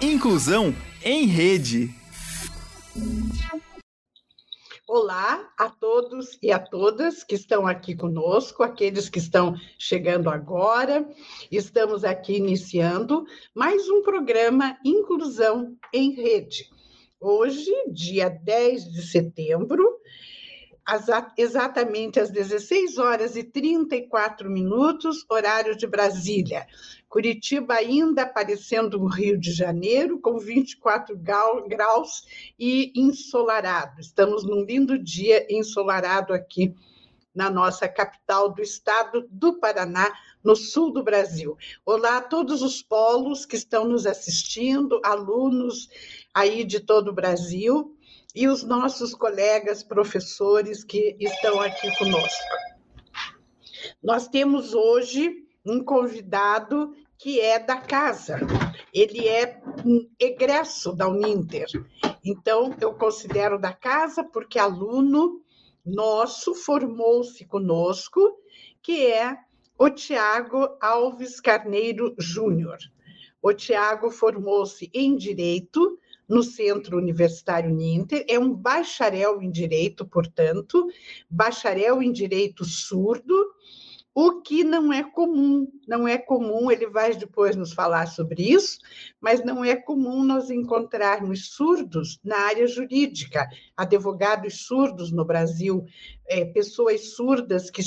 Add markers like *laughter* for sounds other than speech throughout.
Inclusão em Rede. Olá a todos e a todas que estão aqui conosco, aqueles que estão chegando agora. Estamos aqui iniciando mais um programa Inclusão em Rede. Hoje, dia 10 de setembro, exatamente às 16 horas e 34 minutos, horário de Brasília. Curitiba ainda aparecendo no Rio de Janeiro, com 24 graus e ensolarado. Estamos num lindo dia ensolarado aqui na nossa capital do estado do Paraná, no sul do Brasil. Olá a todos os polos que estão nos assistindo, alunos aí de todo o Brasil e os nossos colegas professores que estão aqui conosco. Nós temos hoje um convidado que é da casa, ele é um egresso da Uninter. Então, eu considero da casa porque aluno nosso formou-se conosco, que é o Tiago Alves Carneiro Júnior. O Tiago formou-se em Direito no Centro Universitário Ninter, é um bacharel em Direito, portanto, bacharel em Direito surdo, o que não é comum, não é comum, ele vai depois nos falar sobre isso, mas não é comum nós encontrarmos surdos na área jurídica, advogados surdos no Brasil, é, pessoas surdas que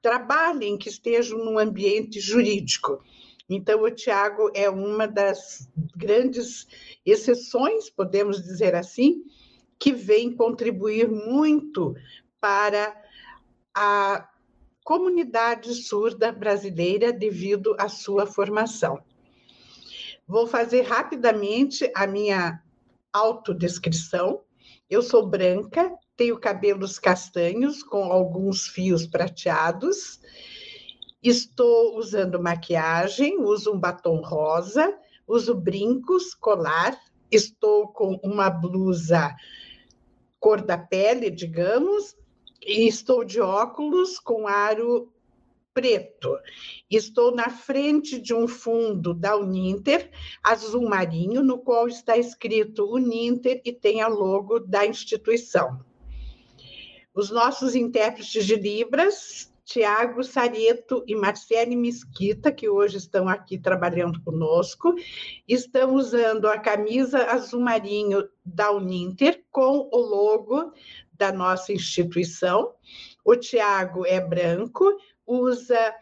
trabalhem, que estejam no ambiente jurídico. Então, o Tiago é uma das grandes exceções, podemos dizer assim, que vem contribuir muito para a comunidade surda brasileira devido à sua formação. Vou fazer rapidamente a minha autodescrição. Eu sou branca, tenho cabelos castanhos com alguns fios prateados Estou usando maquiagem, uso um batom rosa, uso brincos, colar, estou com uma blusa cor da pele, digamos, e estou de óculos com aro preto. Estou na frente de um fundo da Uninter, azul marinho, no qual está escrito Uninter e tem a logo da instituição. Os nossos intérpretes de Libras Tiago Sarieto e Marcele Mesquita, que hoje estão aqui trabalhando conosco, estão usando a camisa azul marinho da Uninter com o logo da nossa instituição. O Tiago é branco, usa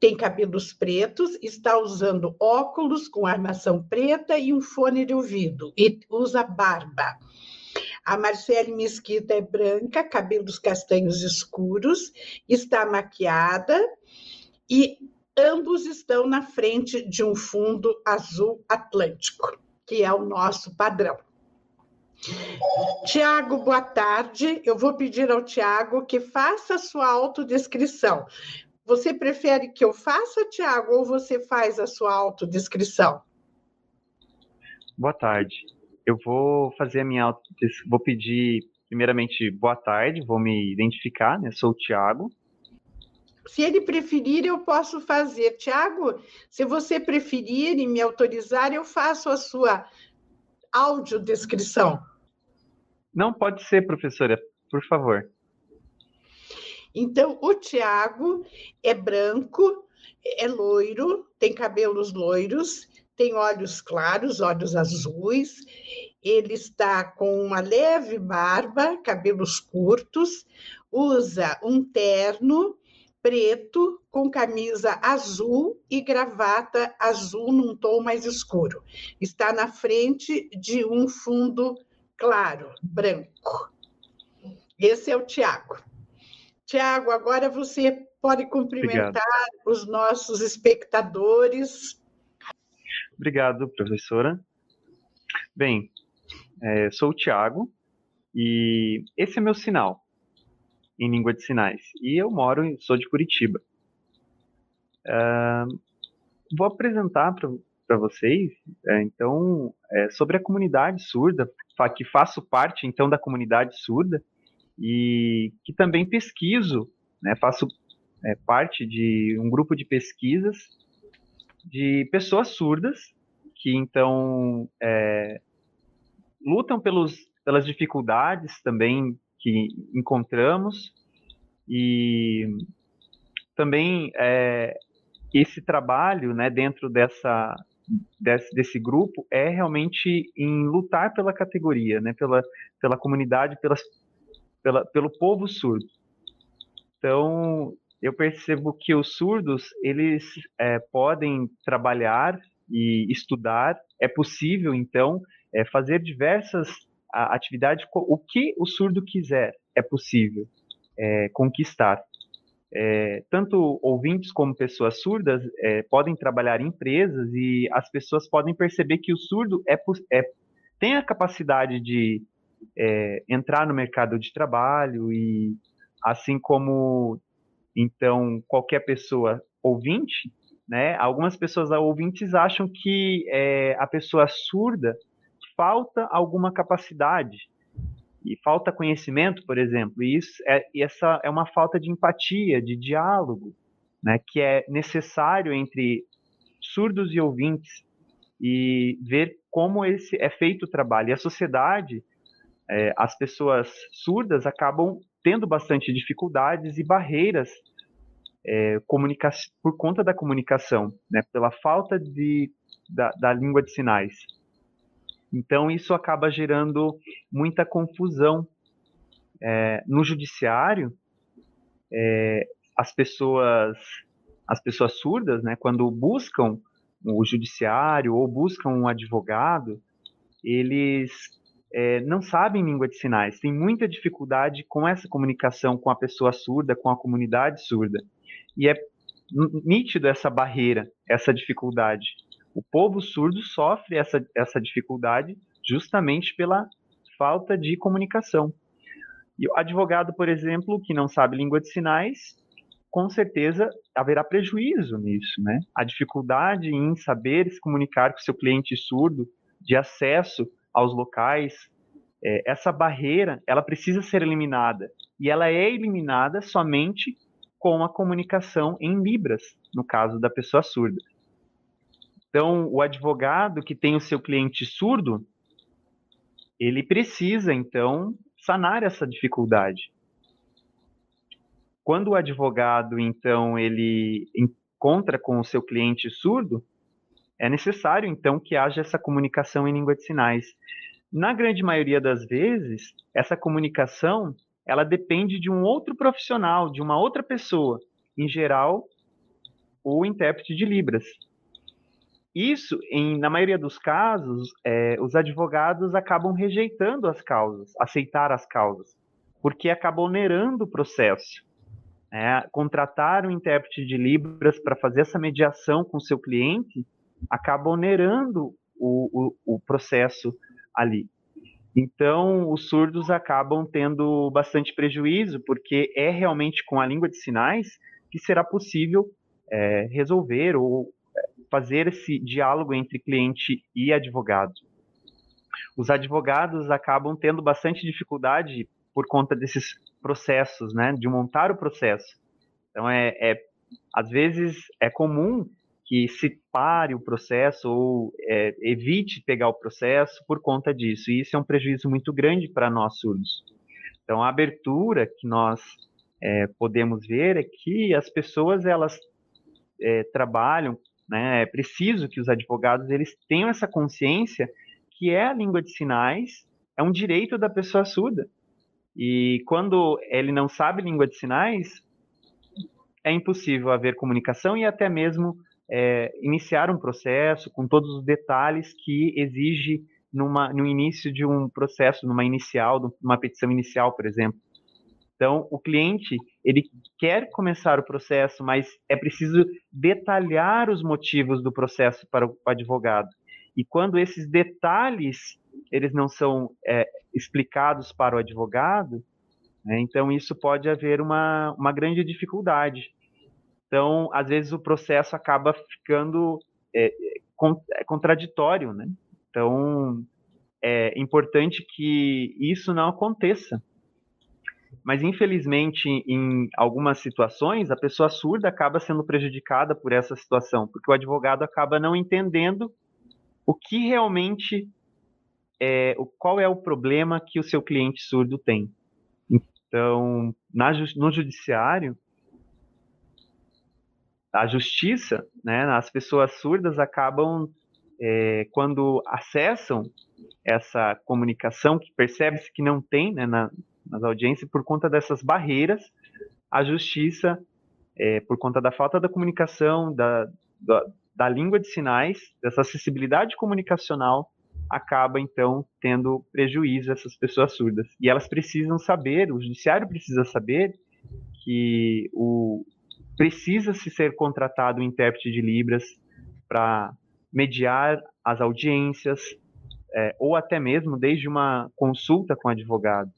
tem cabelos pretos, está usando óculos com armação preta e um fone de ouvido e usa barba. A Marcele Mesquita é branca, cabelos castanhos escuros, está maquiada e ambos estão na frente de um fundo azul atlântico, que é o nosso padrão. Tiago, boa tarde. Eu vou pedir ao Tiago que faça a sua autodescrição. Você prefere que eu faça, Tiago, ou você faz a sua autodescrição? Boa tarde eu vou fazer a minha vou pedir primeiramente boa tarde, vou me identificar, né? Sou o Tiago. Se ele preferir, eu posso fazer. Tiago, se você preferir e me autorizar, eu faço a sua audiodescrição. Não, pode ser, professora, por favor. Então, o Tiago é branco, é loiro, tem cabelos loiros, tem olhos claros, olhos azuis, ele está com uma leve barba, cabelos curtos, usa um terno preto com camisa azul e gravata azul num tom mais escuro. Está na frente de um fundo claro, branco. Esse é o Tiago. Tiago, agora você pode cumprimentar Obrigado. os nossos espectadores Obrigado, professora. Bem, é, sou o Tiago e esse é meu sinal em língua de sinais. E eu moro, sou de Curitiba. Uh, vou apresentar para vocês, é, então, é, sobre a comunidade surda, que faço parte, então, da comunidade surda e que também pesquiso, né, faço é, parte de um grupo de pesquisas de pessoas surdas que então é, lutam pelos, pelas dificuldades também que encontramos e também é, esse trabalho né, dentro dessa, desse, desse, grupo é realmente em lutar pela categoria, né, pela, pela comunidade, pelas, pela, pelo povo surdo. Então, eu percebo que os surdos, eles é, podem trabalhar e estudar, é possível, então, é, fazer diversas atividades, o que o surdo quiser, é possível é, conquistar. É, tanto ouvintes como pessoas surdas é, podem trabalhar em empresas e as pessoas podem perceber que o surdo é, é tem a capacidade de entrar no mercado de trabalho e assim como então qualquer pessoa ouvinte, né? Algumas pessoas ouvintes acham que é, a pessoa surda falta alguma capacidade e falta conhecimento, por exemplo, e isso é, e essa é uma falta de empatia, de diálogo, né, que é necessário entre surdos e ouvintes e ver como esse é feito o trabalho. E a sociedade, é, as pessoas surdas acabam tendo bastante dificuldades e barreiras é, por conta da comunicação, né, pela falta de, da, da língua de sinais. Então, isso acaba gerando muita confusão. É, no judiciário, é, as pessoas as pessoas surdas, né, quando buscam o judiciário ou buscam um advogado, eles é, não sabem língua de sinais, têm muita dificuldade com essa comunicação com a pessoa surda, com a comunidade surda. E é nítido essa barreira, essa dificuldade. O povo surdo sofre essa, essa dificuldade justamente pela falta de comunicação. E o advogado, por exemplo, que não sabe língua de sinais, com certeza haverá prejuízo nisso, né? A dificuldade em saber se comunicar com seu cliente surdo, de acesso aos locais, é, essa barreira, ela precisa ser eliminada. E ela é eliminada somente com a comunicação em libras, no caso da pessoa surda. Então, o advogado que tem o seu cliente surdo, ele precisa, então, sanar essa dificuldade. Quando o advogado, então, ele encontra com o seu cliente surdo, é necessário, então, que haja essa comunicação em língua de sinais. Na grande maioria das vezes, essa comunicação, ela depende de um outro profissional, de uma outra pessoa, em geral, o intérprete de Libras. Isso, em, na maioria dos casos, é, os advogados acabam rejeitando as causas, aceitar as causas, porque acabam onerando o processo. É, contratar um intérprete de Libras para fazer essa mediação com seu cliente acaba onerando o, o, o processo ali. Então, os surdos acabam tendo bastante prejuízo, porque é realmente com a língua de sinais que será possível é, resolver ou fazer esse diálogo entre cliente e advogado. Os advogados acabam tendo bastante dificuldade por conta desses processos, né, de montar o processo. Então, é, é às vezes é comum que se pare o processo ou é, evite pegar o processo por conta disso. E isso é um prejuízo muito grande para nós surdos. Então, a abertura que nós é, podemos ver é que as pessoas elas é, trabalham né? É preciso que os advogados eles tenham essa consciência que é a língua de sinais, é um direito da pessoa surda. E quando ele não sabe língua de sinais, é impossível haver comunicação e até mesmo é, iniciar um processo com todos os detalhes que exige numa, no início de um processo, numa inicial, numa petição inicial, por exemplo. Então, o cliente, ele quer começar o processo, mas é preciso detalhar os motivos do processo para o advogado. E quando esses detalhes eles não são é, explicados para o advogado, né, então isso pode haver uma, uma grande dificuldade. Então, às vezes o processo acaba ficando é, é contraditório, né? Então, é importante que isso não aconteça. Mas, infelizmente, em algumas situações, a pessoa surda acaba sendo prejudicada por essa situação, porque o advogado acaba não entendendo o que realmente é, qual é o problema que o seu cliente surdo tem. Então, na, no judiciário, a justiça, né, as pessoas surdas acabam, é, quando acessam essa comunicação, que percebe-se que não tem né, na, nas audiências, por conta dessas barreiras, a justiça, é, por conta da falta da comunicação, da, da, da língua de sinais, dessa acessibilidade comunicacional, acaba então tendo prejuízo a essas pessoas surdas. E elas precisam saber, o judiciário precisa saber que o precisa se ser contratado um intérprete de libras para mediar as audiências é, ou até mesmo desde uma consulta com advogado.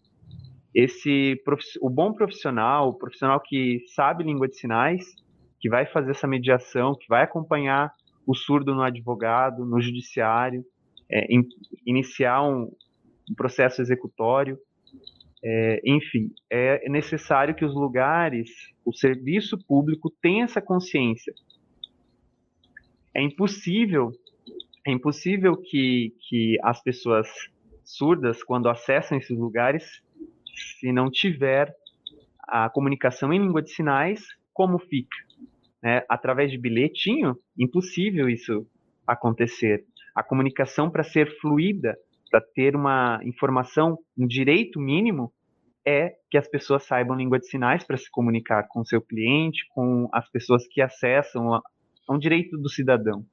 Esse o bom profissional, o profissional que sabe língua de sinais, que vai fazer essa mediação, que vai acompanhar o surdo no advogado, no judiciário, é, in, iniciar um, um, processo executório. É, enfim, é necessário que os lugares, o serviço público tenha essa consciência. É impossível, é impossível que, que as pessoas surdas, quando acessam esses lugares, se não tiver a comunicação em língua de sinais, como fica? Né? Através de bilhetinho, impossível isso acontecer. A comunicação, para ser fluida, para ter uma informação, um direito mínimo, é que as pessoas saibam língua de sinais para se comunicar com o seu cliente, com as pessoas que acessam. É um direito do cidadão.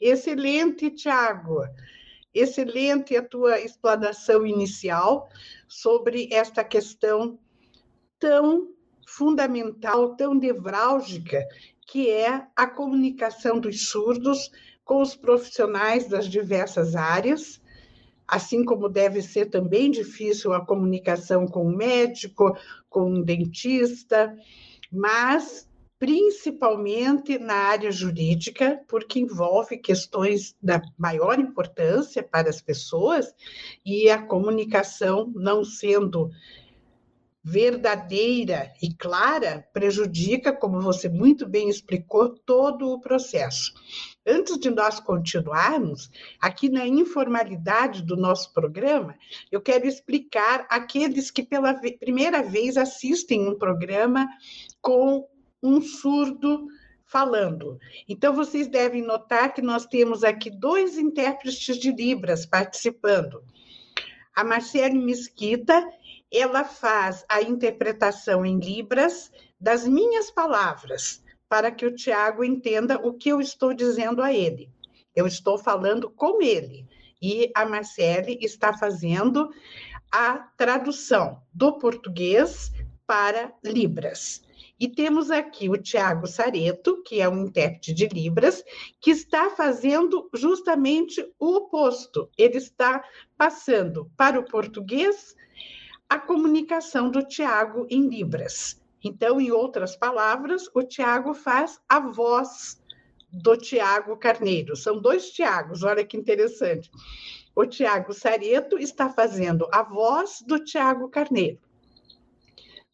Excelente, Tiago. Excelente a tua explanação inicial sobre esta questão tão fundamental, tão nevrálgica, que é a comunicação dos surdos com os profissionais das diversas áreas, assim como deve ser também difícil a comunicação com o médico, com o dentista, mas principalmente na área jurídica, porque envolve questões da maior importância para as pessoas e a comunicação não sendo verdadeira e clara prejudica, como você muito bem explicou, todo o processo. Antes de nós continuarmos, aqui na informalidade do nosso programa, eu quero explicar aqueles que pela primeira vez assistem um programa com um surdo falando. Então, vocês devem notar que nós temos aqui dois intérpretes de Libras participando. A Marcele Mesquita, ela faz a interpretação em Libras das minhas palavras, para que o Tiago entenda o que eu estou dizendo a ele. Eu estou falando com ele. E a Marcele está fazendo a tradução do português para Libras. E temos aqui o Tiago Sareto, que é um intérprete de Libras, que está fazendo justamente o oposto. Ele está passando para o português a comunicação do Tiago em Libras. Então, em outras palavras, o Tiago faz a voz do Tiago Carneiro. São dois Tiagos, olha que interessante. O Tiago Sareto está fazendo a voz do Tiago Carneiro.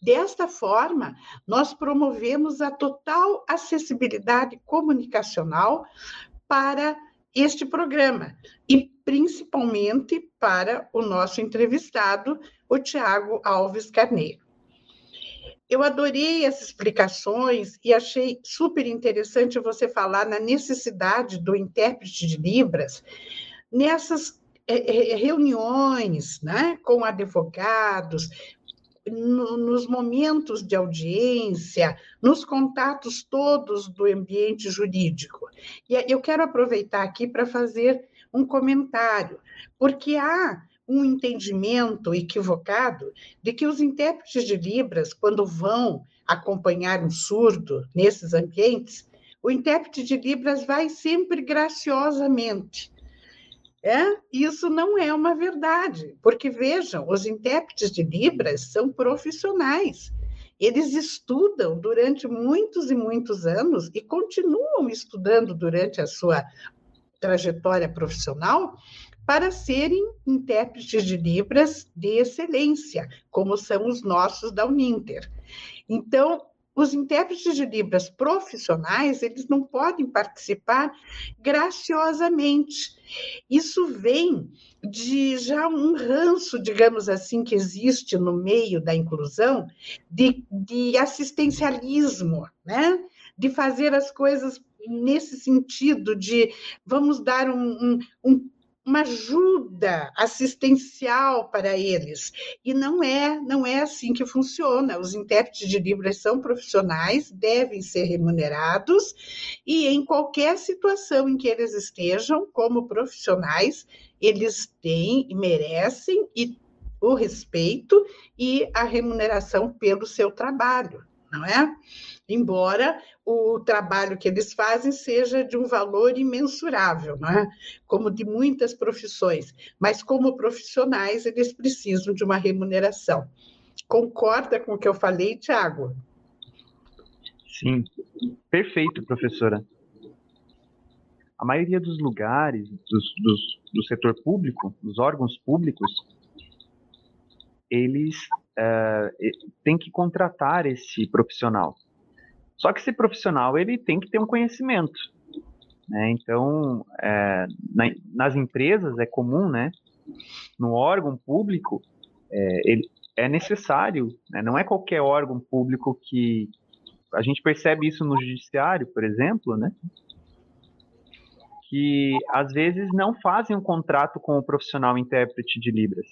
Desta forma, nós promovemos a total acessibilidade comunicacional para este programa e principalmente para o nosso entrevistado, o Tiago Alves Carneiro. Eu adorei as explicações e achei super interessante você falar na necessidade do intérprete de Libras nessas eh, eh, reuniões né, com advogados, no, nos momentos de audiência, nos contatos todos do ambiente jurídico. E eu quero aproveitar aqui para fazer um comentário, porque há um entendimento equivocado de que os intérpretes de Libras, quando vão acompanhar um surdo nesses ambientes, o intérprete de Libras vai sempre graciosamente é? Isso não é uma verdade, porque vejam, os intérpretes de Libras são profissionais. Eles estudam durante muitos e muitos anos e continuam estudando durante a sua trajetória profissional para serem intérpretes de Libras de excelência, como são os nossos da Uninter. Então, os intérpretes de Libras profissionais, eles não podem participar graciosamente. Isso vem de já um ranço, digamos assim, que existe no meio da inclusão, de, de assistencialismo, né? de fazer as coisas nesse sentido de vamos dar um, um, um uma ajuda assistencial para eles. E não é, não é assim que funciona. Os intérpretes de Libras são profissionais, devem ser remunerados e em qualquer situação em que eles estejam como profissionais, eles têm e merecem e o respeito e a remuneração pelo seu trabalho, não é? embora o trabalho que eles fazem seja de um valor imensurável, não é? como de muitas profissões, mas como profissionais eles precisam de uma remuneração. Concorda com o que eu falei, Tiago? Sim, perfeito, professora. A maioria dos lugares dos, dos, do setor público, dos órgãos públicos, eles uh, têm que contratar esse profissional. Só que esse profissional ele tem que ter um conhecimento. Né? Então, é, na, nas empresas é comum, né? no órgão público, é, ele, é necessário, né? não é qualquer órgão público que. A gente percebe isso no judiciário, por exemplo, né? que às vezes não fazem um contrato com o profissional intérprete de Libras.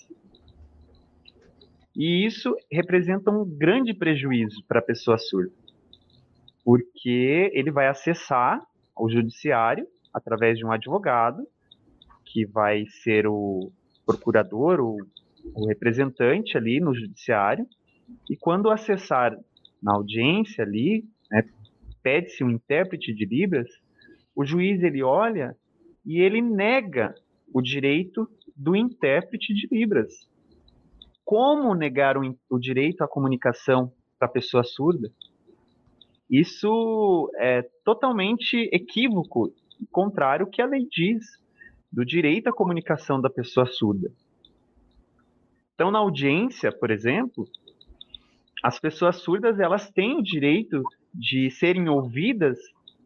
E isso representa um grande prejuízo para a pessoa surda porque ele vai acessar o judiciário através de um advogado, que vai ser o procurador, o, o representante ali no judiciário, e quando acessar na audiência ali, né, pede-se um intérprete de Libras, o juiz ele olha e ele nega o direito do intérprete de Libras. Como negar o, o direito à comunicação para a pessoa surda? Isso é totalmente equívoco, contrário ao que a lei diz do direito à comunicação da pessoa surda. Então, na audiência, por exemplo, as pessoas surdas elas têm o direito de serem ouvidas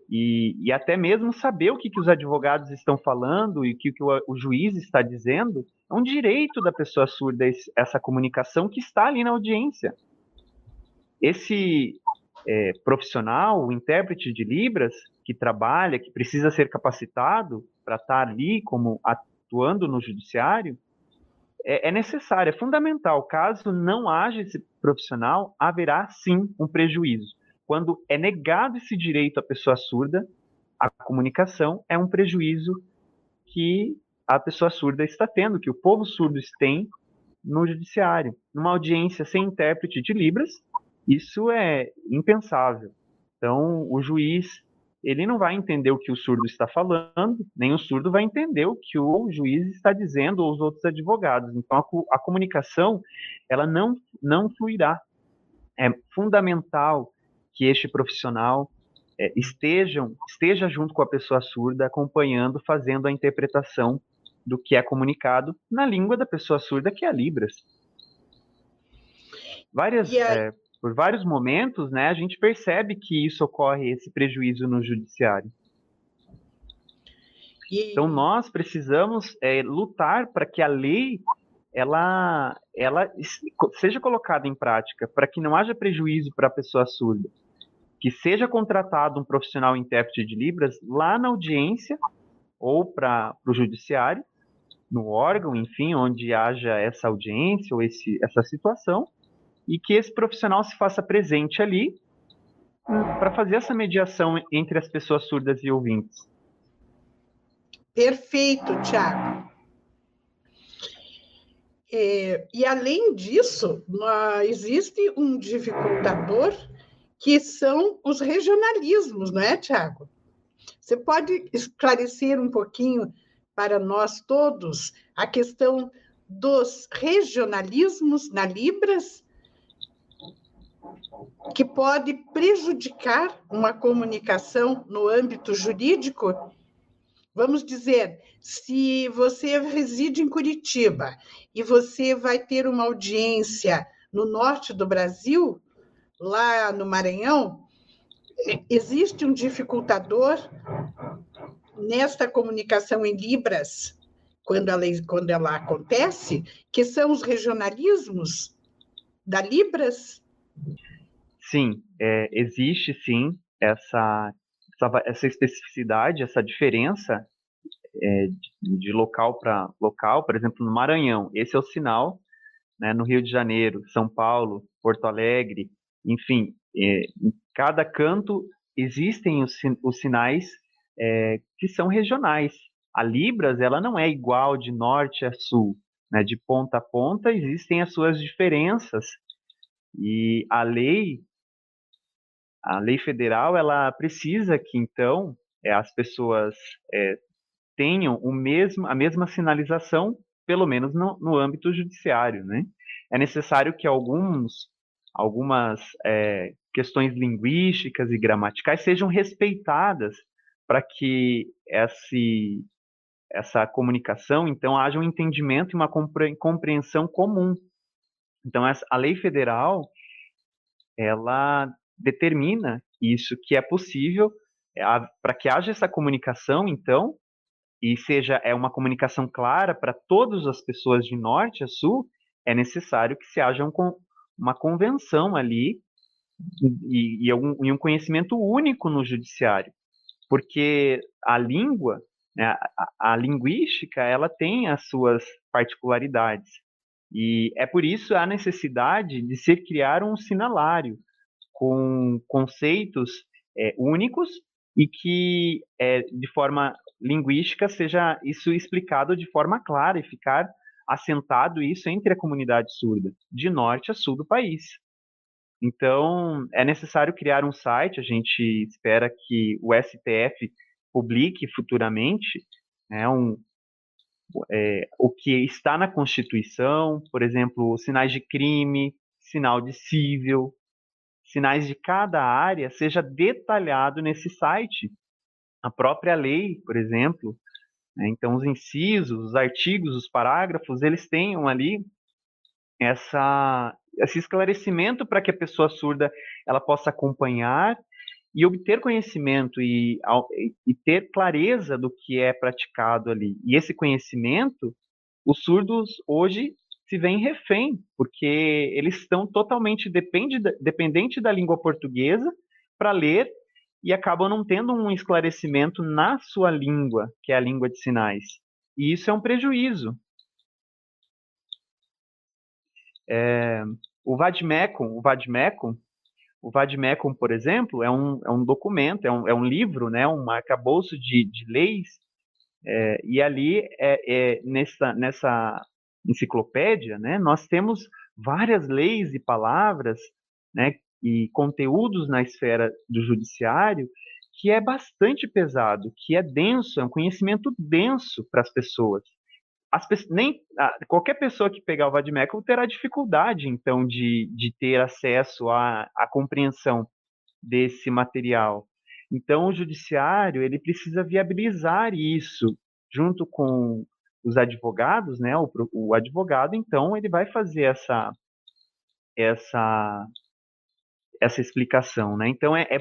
e, e até mesmo saber o que, que os advogados estão falando e o que, que o, o juiz está dizendo. É um direito da pessoa surda essa comunicação que está ali na audiência. Esse é, profissional, o intérprete de Libras, que trabalha, que precisa ser capacitado para estar ali como atuando no judiciário, é, é necessário, é fundamental. Caso não haja esse profissional, haverá sim um prejuízo. Quando é negado esse direito à pessoa surda, a comunicação é um prejuízo que a pessoa surda está tendo, que o povo surdo tem no judiciário. Numa audiência sem intérprete de Libras, isso é impensável. Então, o juiz ele não vai entender o que o surdo está falando, nem o surdo vai entender o que o juiz está dizendo ou os outros advogados. Então, a, a comunicação ela não não fluirá. É fundamental que este profissional é, estejam, esteja junto com a pessoa surda, acompanhando, fazendo a interpretação do que é comunicado na língua da pessoa surda, que é a Libras. Várias é, por vários momentos, né, a gente percebe que isso ocorre, esse prejuízo no judiciário. E... Então nós precisamos é, lutar para que a lei ela, ela seja colocada em prática, para que não haja prejuízo para a pessoa surda, que seja contratado um profissional intérprete de libras lá na audiência ou para o judiciário, no órgão, enfim, onde haja essa audiência ou esse, essa situação, e que esse profissional se faça presente ali hum, para fazer essa mediação entre as pessoas surdas e ouvintes. Perfeito, Tiago. É, e além disso, existe um dificultador que são os regionalismos, não é, Tiago? Você pode esclarecer um pouquinho para nós todos a questão dos regionalismos na Libras que pode prejudicar uma comunicação no âmbito jurídico? Vamos dizer, se você reside em Curitiba e você vai ter uma audiência no norte do Brasil, lá no Maranhão, existe um dificultador nesta comunicação em Libras, quando ela, quando ela acontece, que são os regionalismos da Libras? Sim, é, existe sim essa, essa, essa, especificidade, essa diferença é, de, de, local para local, por exemplo, no Maranhão, esse é o sinal, né, no Rio de Janeiro, São Paulo, Porto Alegre, enfim, é, em cada canto existem os, os sinais é, que são regionais. A Libras ela não é igual de norte a sul, né? de ponta a ponta existem as suas diferenças e a lei a lei federal ela precisa que então é, as pessoas é, tenham o mesmo a mesma sinalização pelo menos no, no âmbito judiciário, né? É necessário que alguns algumas é, questões linguísticas e gramaticais sejam respeitadas para que esse, essa comunicação, então, haja um entendimento e uma compreensão comum. Então, a lei federal, ela determina isso, que é possível, é, para que haja essa comunicação, então, e seja é uma comunicação clara para todas as pessoas de norte a sul, é necessário que se haja um, uma convenção ali e, e, um, e um conhecimento único no judiciário, porque a língua, né, a, a linguística, ela tem as suas particularidades. E é por isso a necessidade de se criar um sinalário com conceitos é, únicos e que é, de forma linguística seja isso explicado de forma clara e ficar assentado isso entre a comunidade surda, de norte a sul do país. Então, é necessário criar um site, a gente espera que o STF publique futuramente né, um, é, o que está na Constituição, por exemplo, sinais de crime, sinal de cível, sinais de cada área, seja detalhado nesse site. A própria lei, por exemplo? Então, os incisos, os artigos, os parágrafos, eles tenham ali essa, esse esclarecimento para que a pessoa surda ela possa acompanhar e obter conhecimento e, e ter clareza do que é praticado ali. E esse conhecimento, os surdos hoje se veem refém, porque eles estão totalmente depende, dependente da língua portuguesa para ler e acabam não tendo um esclarecimento na sua língua, que é a língua de sinais. E isso é um prejuízo. É, o Vadmecum, o Vadmecum, o Vadmecum, por exemplo, é um, é um documento, é um, é um livro, né, um arcabouço de, de leis, é, e ali, é, é, nessa, nessa enciclopédia, né, nós temos várias leis e palavras né, e conteúdos na esfera do judiciário que é bastante pesado, que é denso, é um conhecimento denso para as pessoas. As, nem, qualquer pessoa que pegar o Vadmecum terá dificuldade, então, de, de ter acesso à, à compreensão desse material. Então, o judiciário ele precisa viabilizar isso junto com os advogados, né? O, o advogado, então, ele vai fazer essa essa essa explicação, né? Então é, é,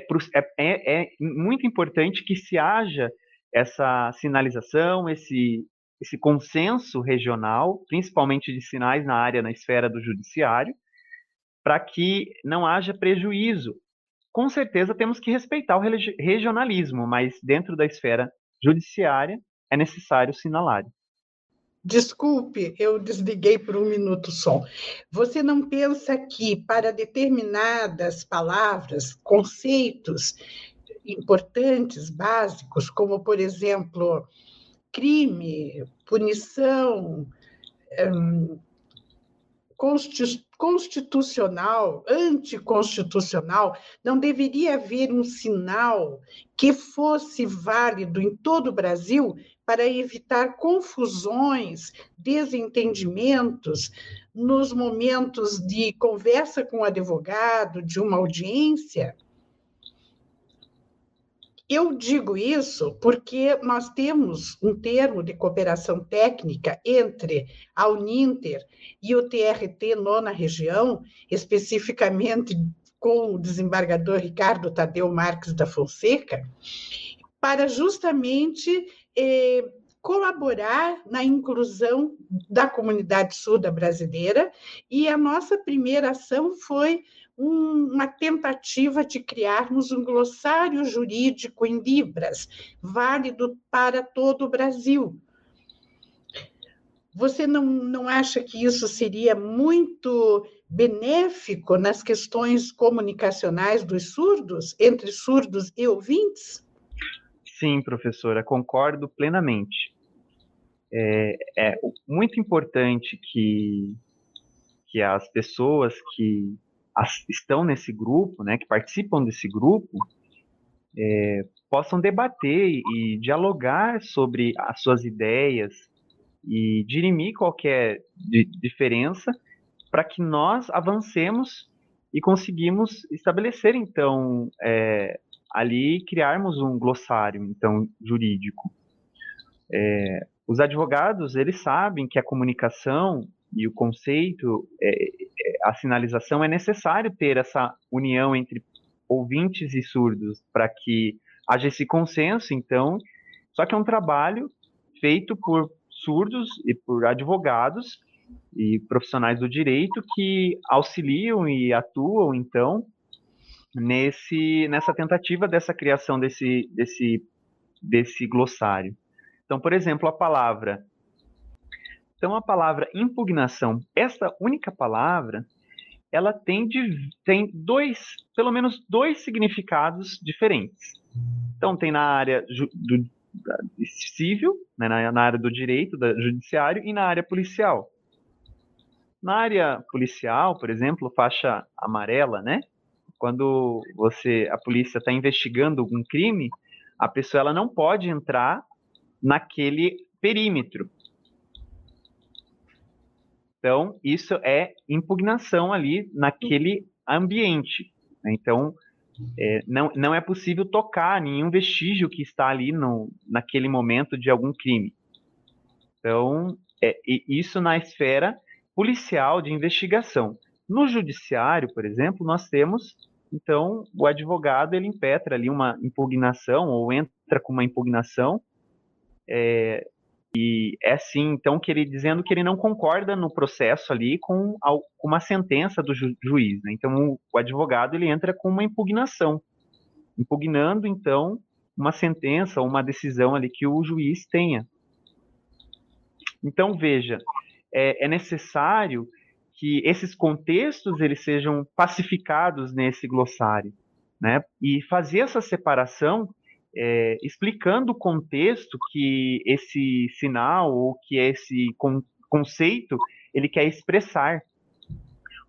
é, é, muito importante que se haja essa sinalização, esse, esse consenso regional, principalmente de sinais na área, na esfera do judiciário, para que não haja prejuízo. Com certeza temos que respeitar o regionalismo, mas dentro da esfera judiciária é necessário sinalar. Desculpe, eu desliguei por um minuto só. Você não pensa que para determinadas palavras, conceitos importantes, básicos, como, por exemplo, crime, punição, hum, constitucional, anticonstitucional, não deveria haver um sinal que fosse válido em todo o Brasil para evitar confusões, desentendimentos nos momentos de conversa com o advogado, de uma audiência. Eu digo isso porque nós temos um termo de cooperação técnica entre a Uninter e o TRT Nona Região, especificamente com o desembargador Ricardo Tadeu Marques da Fonseca, para justamente eh, colaborar na inclusão da comunidade surda brasileira, e a nossa primeira ação foi um, uma tentativa de criarmos um glossário jurídico em Libras, válido para todo o Brasil. Você não, não acha que isso seria muito benéfico nas questões comunicacionais dos surdos, entre surdos e ouvintes? Sim, professora, concordo plenamente. É, é muito importante que, que as pessoas que as, estão nesse grupo, né, que participam desse grupo, é, possam debater e dialogar sobre as suas ideias e dirimir qualquer diferença para que nós avancemos e conseguimos estabelecer então é, ali criarmos um glossário então jurídico. É, os advogados eles sabem que a comunicação e o conceito, é, é, a sinalização é necessário ter essa união entre ouvintes e surdos para que haja esse consenso. Então, só que é um trabalho feito por surdos e por advogados e profissionais do direito que auxiliam e atuam então nesse nessa tentativa dessa criação desse desse desse glossário. Então, por exemplo, a palavra então a palavra impugnação, essa única palavra, ela tem, de, tem dois, pelo menos dois significados diferentes. Então tem na área do, civil, né, na, na área do direito, do judiciário e na área policial. Na área policial, por exemplo, faixa amarela, né? Quando você, a polícia está investigando um crime, a pessoa ela não pode entrar naquele perímetro. Então, isso é impugnação ali naquele ambiente. Né? Então, é, não, não é possível tocar nenhum vestígio que está ali no, naquele momento de algum crime. Então, é, isso na esfera policial de investigação. No judiciário, por exemplo, nós temos, então, o advogado ele impetra ali uma impugnação ou entra com uma impugnação é, e é assim, então, que ele dizendo que ele não concorda no processo ali com, uma sentença do ju, juiz. Né? Então, o, o, advogado ele entra com uma impugnação, impugnando então uma sentença ou uma decisão ali que o juiz tenha. Então, veja, é, é necessário que esses contextos eles sejam pacificados nesse glossário, né? E fazer essa separação é, explicando o contexto que esse sinal ou que esse con conceito ele quer expressar.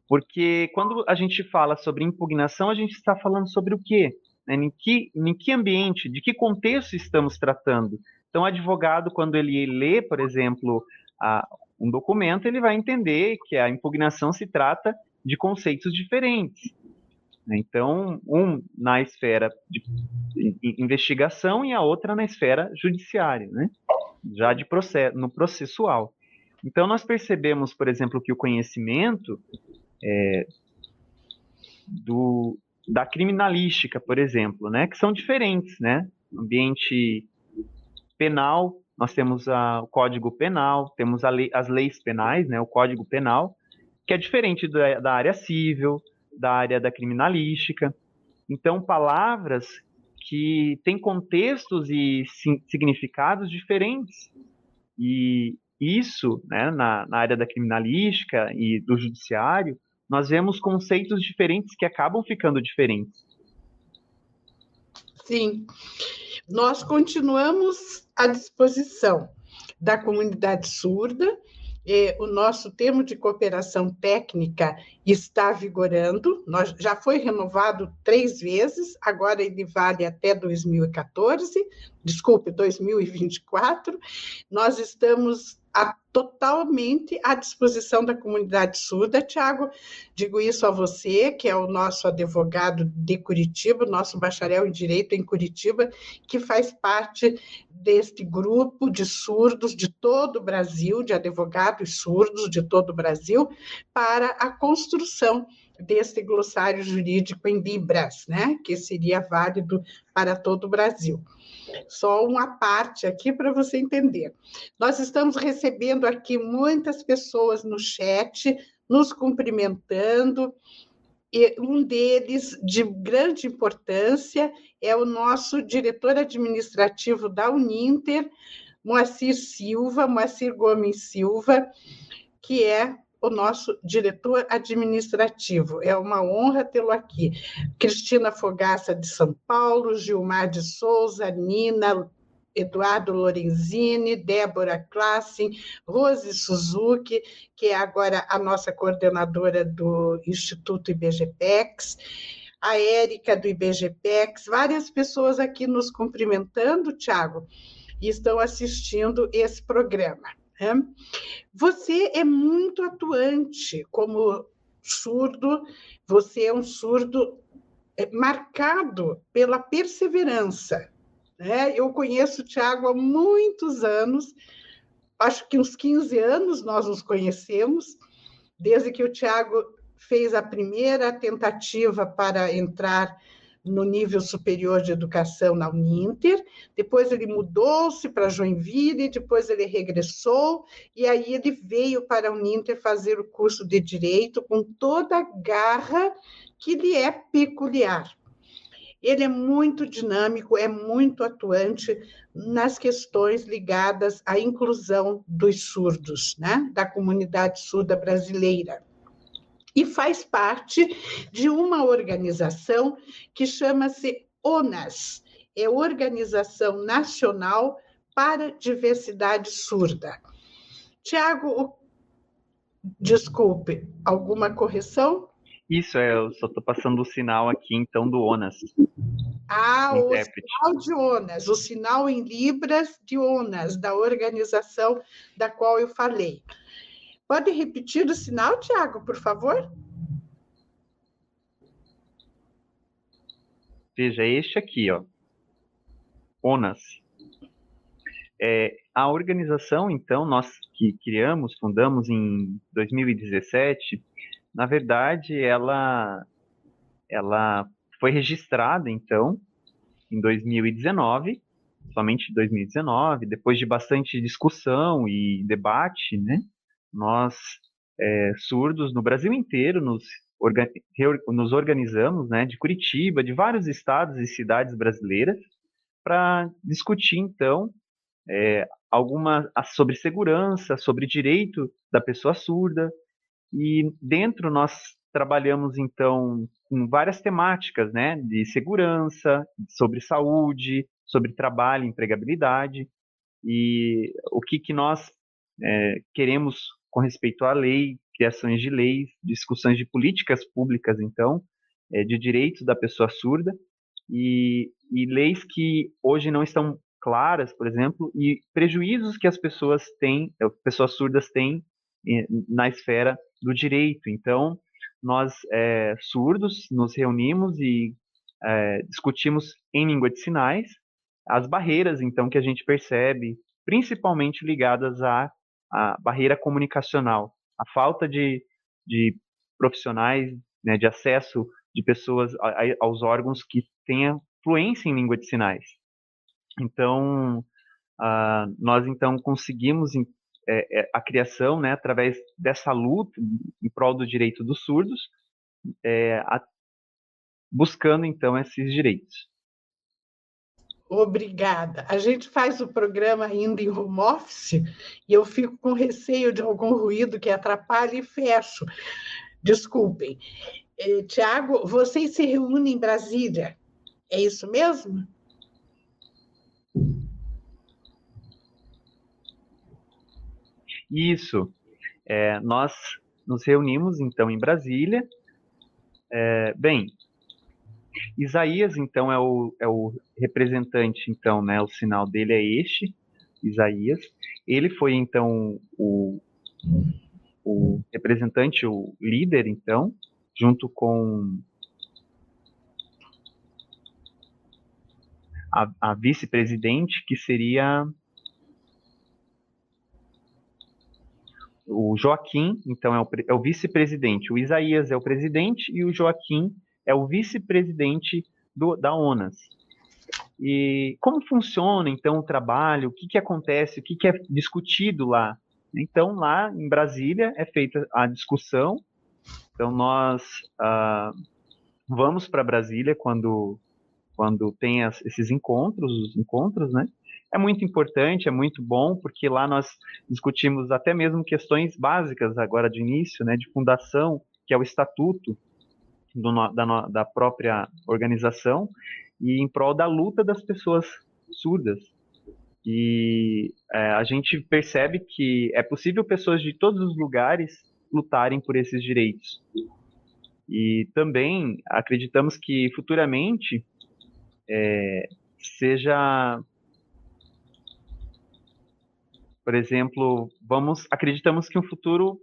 Porque quando a gente fala sobre impugnação, a gente está falando sobre o quê? Né? Em, que, em que ambiente, de que contexto estamos tratando? Então, o advogado, quando ele lê, por exemplo, a, um documento, ele vai entender que a impugnação se trata de conceitos diferentes. Né? Então, um na esfera de investigação e a outra na esfera judiciária, né? já de processo, no processual. Então, nós percebemos, por exemplo, que o conhecimento é, do, da criminalística, por exemplo, né, que são diferentes, né? Ambiente penal, nós temos a, o Código Penal, temos lei, as leis penais, né, o Código Penal, que é diferente da, da área civil, da área da criminalística. Então, palavras que têm contextos e significados diferentes. E isso, né, na, na área da criminalística e do judiciário, nós vemos conceitos diferentes que acabam ficando diferentes. Sim. Nós continuamos à disposição da comunidade surda. É, o nosso termo de cooperação técnica está vigorando, nós, já foi renovado três vezes, agora ele vale até 2014, desculpe, 2024. Nós estamos a, totalmente à disposição da comunidade surda. Tiago, digo isso a você, que é o nosso advogado de Curitiba, nosso bacharel em Direito em Curitiba, que faz parte deste grupo de surdos de todo o Brasil, de advogados surdos de todo o Brasil, para a construção desse glossário jurídico em Libras, né, que seria válido para todo o Brasil. Só uma parte aqui para você entender. Nós estamos recebendo aqui muitas pessoas no chat, nos cumprimentando, e um deles, de grande importância, é o nosso diretor administrativo da Uninter, Moacir Silva, Moacir Gomes Silva, que é o nosso diretor administrativo. É uma honra tê-lo aqui. Cristina Fogaça de São Paulo, Gilmar de Souza, Nina, Eduardo Lorenzini, Débora Klassen, Rose Suzuki, que é agora a nossa coordenadora do Instituto IBGPEX, a Érica do IBGPEX, várias pessoas aqui nos cumprimentando, Tiago, e estão assistindo esse programa. Né? Você é muito atuante como surdo, você é um surdo é, marcado pela perseverança. Né? Eu conheço o Tiago há muitos anos, acho que uns 15 anos nós nos conhecemos, desde que o Tiago fez a primeira tentativa para entrar no nível superior de educação na Uninter, depois ele mudou-se para Joinville, depois ele regressou, e aí ele veio para a Uninter fazer o curso de Direito com toda a garra que lhe é peculiar. Ele é muito dinâmico, é muito atuante nas questões ligadas à inclusão dos surdos, né? da comunidade surda brasileira e faz parte de uma organização que chama-se ONAS, é Organização Nacional para Diversidade Surda. Tiago, desculpe, alguma correção? Isso, é, eu só estou passando o sinal aqui, então, do ONAS. Ah, o sinal de ONAS, o sinal em Libras de ONAS, da organização da qual eu falei. Pode repetir o sinal, Tiago, por favor? Veja, este aqui, ó. ONAS. É, a organização, então, nós que criamos, fundamos em 2017, na verdade, ela, ela foi registrada, então, em 2019, somente 2019, depois de bastante discussão e debate, né? Nós, é, surdos no Brasil inteiro, nos, nos organizamos, né, de Curitiba, de vários estados e cidades brasileiras, para discutir, então, é, sobre segurança, sobre direito da pessoa surda, e dentro nós trabalhamos, então, com várias temáticas, né, de segurança, sobre saúde, sobre trabalho, empregabilidade, e o que, que nós é, queremos com respeito à lei, criações de leis, discussões de políticas públicas, então, é, de direitos da pessoa surda, e, e leis que hoje não estão claras, por exemplo, e prejuízos que as pessoas têm, é, pessoas surdas têm é, na esfera do direito. Então, nós é, surdos nos reunimos e é, discutimos em língua de sinais as barreiras, então, que a gente percebe, principalmente ligadas à a barreira comunicacional, a falta de, de profissionais, né, de acesso de pessoas a, a, aos órgãos que tenham fluência em língua de sinais. Então, uh, nós então conseguimos é, é, a criação, né, através dessa luta em prol do direito dos surdos, é, a, buscando então esses direitos. Obrigada. A gente faz o programa ainda em home office e eu fico com receio de algum ruído que atrapalhe e fecho. Desculpem. Eh, Tiago, vocês se reúnem em Brasília, é isso mesmo? Isso. É, nós nos reunimos, então, em Brasília. É, bem, Isaías, então, é o, é o representante, então, né? O sinal dele é este, Isaías. Ele foi, então, o, o representante, o líder, então, junto com a, a vice-presidente, que seria o Joaquim, então, é o, é o vice-presidente. O Isaías é o presidente e o Joaquim é o vice-presidente da ONAS. E como funciona, então, o trabalho? O que, que acontece? O que, que é discutido lá? Então, lá em Brasília é feita a discussão. Então, nós ah, vamos para Brasília quando, quando tem as, esses encontros, os encontros, né? É muito importante, é muito bom, porque lá nós discutimos até mesmo questões básicas agora de início, né? De fundação, que é o estatuto do, da, da própria organização, e em prol da luta das pessoas surdas. E é, a gente percebe que é possível pessoas de todos os lugares lutarem por esses direitos. E também acreditamos que futuramente é, seja, por exemplo, vamos acreditamos que um futuro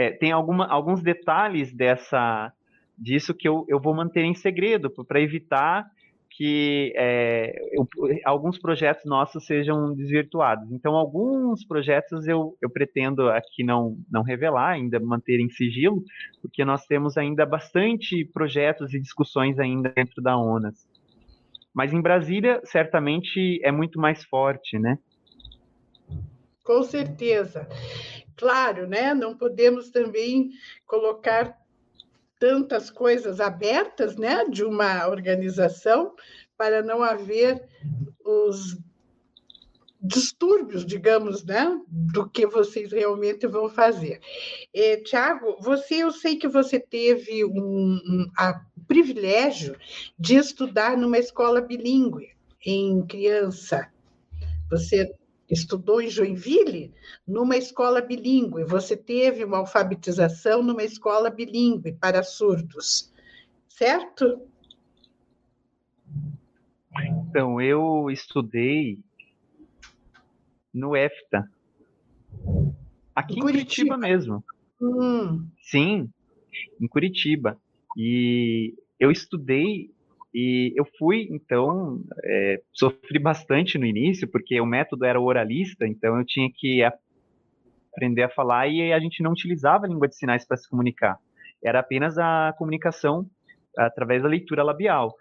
é, tem alguma, alguns detalhes dessa disso que eu, eu vou manter em segredo para evitar que é, eu, alguns projetos nossos sejam desvirtuados. Então, alguns projetos eu, eu pretendo aqui não, não revelar, ainda manter em sigilo, porque nós temos ainda bastante projetos e discussões ainda dentro da ONAS. Mas em Brasília, certamente é muito mais forte, né? Com certeza. Claro, né? Não podemos também colocar tantas coisas abertas né, de uma organização para não haver os distúrbios, digamos, né, do que vocês realmente vão fazer. É, Tiago, você, eu sei que você teve um, um a, privilégio de estudar numa escola bilíngue em criança. Você estudou em Joinville numa escola bilíngue, você teve uma alfabetização numa escola bilíngue para surdos, certo? Então, eu estudei no EFTA, aqui em Curitiba, Curitiba mesmo. Hum. Sim, em Curitiba. E eu estudei e eu fui, então, é, sofri bastante no início, porque o método era oralista, então eu tinha que aprender a falar e a gente não utilizava a língua de sinais para se comunicar. Era apenas a comunicação através da leitura labial.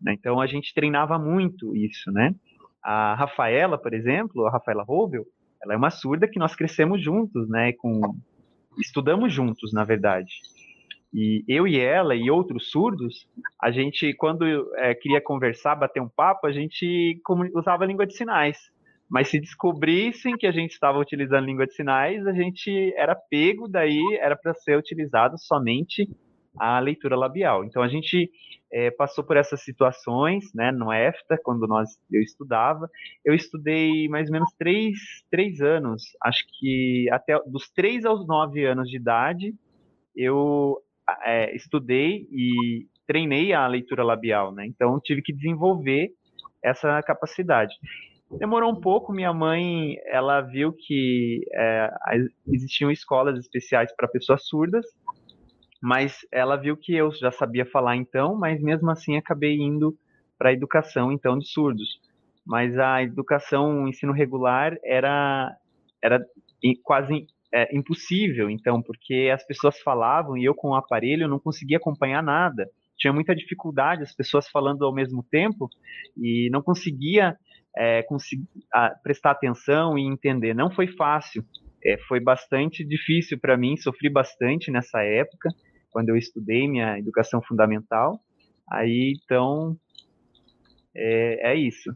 Né? Então a gente treinava muito isso, né? A Rafaela, por exemplo, a Rafaela Rovell, ela é uma surda que nós crescemos juntos, né? Com estudamos juntos, na verdade. E eu e ela e outros surdos, a gente, quando é, queria conversar, bater um papo, a gente usava língua de sinais. Mas se descobrissem que a gente estava utilizando língua de sinais, a gente era pego, daí era para ser utilizado somente a leitura labial. Então a gente é, passou por essas situações, né, no EFTA, quando nós, eu estudava. Eu estudei mais ou menos três, três anos, acho que até dos três aos nove anos de idade, eu é, estudei e treinei a leitura labial, né? Então tive que desenvolver essa capacidade. Demorou um pouco, minha mãe, ela viu que é, existiam escolas especiais para pessoas surdas, mas ela viu que eu já sabia falar então, mas mesmo assim acabei indo para a educação então de surdos. Mas a educação, o ensino regular era era quase é, impossível, então, porque as pessoas falavam e eu com o aparelho não conseguia acompanhar nada. Tinha muita dificuldade, as pessoas falando ao mesmo tempo e não conseguia é, consegui, a, prestar atenção e entender. Não foi fácil, é, foi bastante difícil para mim, sofri bastante nessa época, quando eu estudei minha educação fundamental. Aí, então, é, é isso.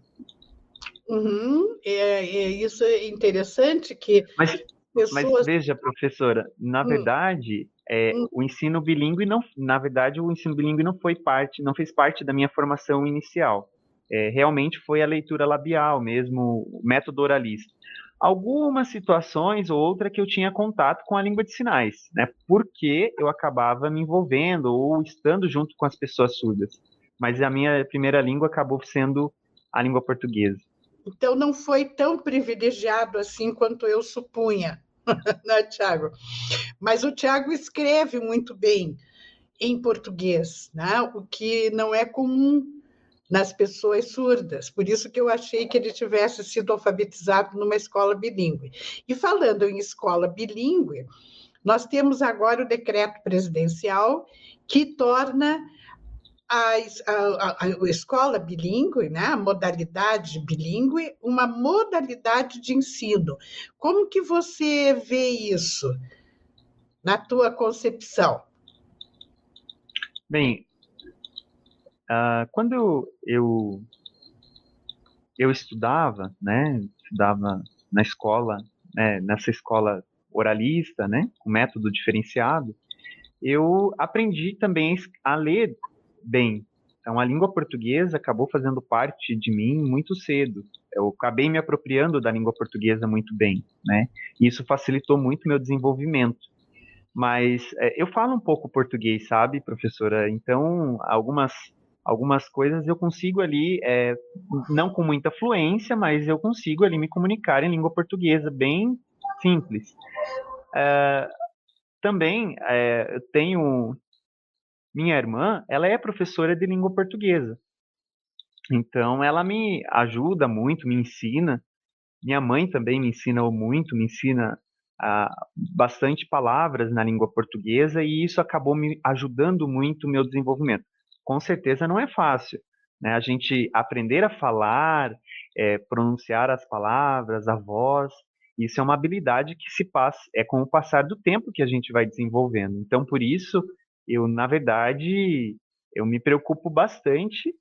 Uhum, é, é, isso é interessante que Mas pessoas. Mas veja, professora, na hum. verdade, é, hum. o ensino bilíngue não, na verdade, o ensino bilíngue não foi parte, não fez parte da minha formação inicial. É, realmente foi a leitura labial mesmo, o método oralista. Algumas situações ou outra que eu tinha contato com a língua de sinais, né? Porque eu acabava me envolvendo ou estando junto com as pessoas surdas. Mas a minha primeira língua acabou sendo a língua portuguesa. Então, não foi tão privilegiado assim quanto eu supunha, *laughs* né, Tiago? Mas o Tiago escreve muito bem em português, né? o que não é comum nas pessoas surdas. Por isso que eu achei que ele tivesse sido alfabetizado numa escola bilíngue. E falando em escola bilíngue, nós temos agora o decreto presidencial que torna a, a, a, escola bilíngue, né, a modalidade bilíngue, uma modalidade de ensino. Como que você vê isso na tua concepção? Bem, uh, quando eu, eu, eu estudava, né, estudava na escola, né, nessa escola oralista, né, com método diferenciado, eu aprendi também a ler bem. Então, a língua portuguesa acabou fazendo parte de mim muito cedo. Eu acabei me apropriando da língua portuguesa muito bem, né? Isso facilitou muito meu desenvolvimento. Mas é, eu falo um pouco português, sabe, professora? Então, algumas algumas coisas eu consigo ali, é, não com muita fluência, mas eu consigo ali me comunicar em língua portuguesa, bem simples. É, também é, tenho minha irmã, ela é professora de língua portuguesa. Então, ela me ajuda muito, me ensina. Minha mãe também me ensina muito, me ensina ah, bastante palavras na língua portuguesa e isso acabou me ajudando muito o meu desenvolvimento. Com certeza não é fácil, né? A gente aprender a falar, é, pronunciar as palavras, a voz, isso é uma habilidade que se passa, é com o passar do tempo que a gente vai desenvolvendo. Então, por isso, eu, na verdade, eu me preocupo bastante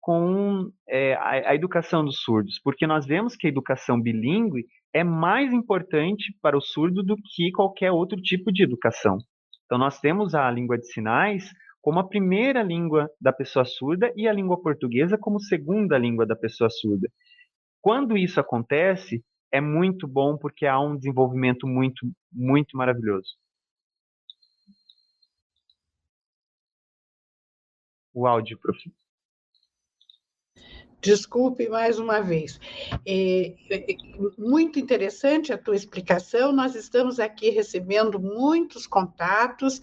com é, a, a, educação dos surdos, porque nós vemos que a educação bilíngue é mais importante para o surdo do que qualquer outro tipo de educação. Então, nós temos a língua de sinais como a primeira língua da pessoa surda e a língua portuguesa como segunda língua da pessoa surda. Quando isso acontece, é muito bom porque há um desenvolvimento muito, muito maravilhoso. O áudio, professor. Desculpe mais uma vez. É, é, muito interessante a tua explicação. Nós estamos aqui recebendo muitos contatos.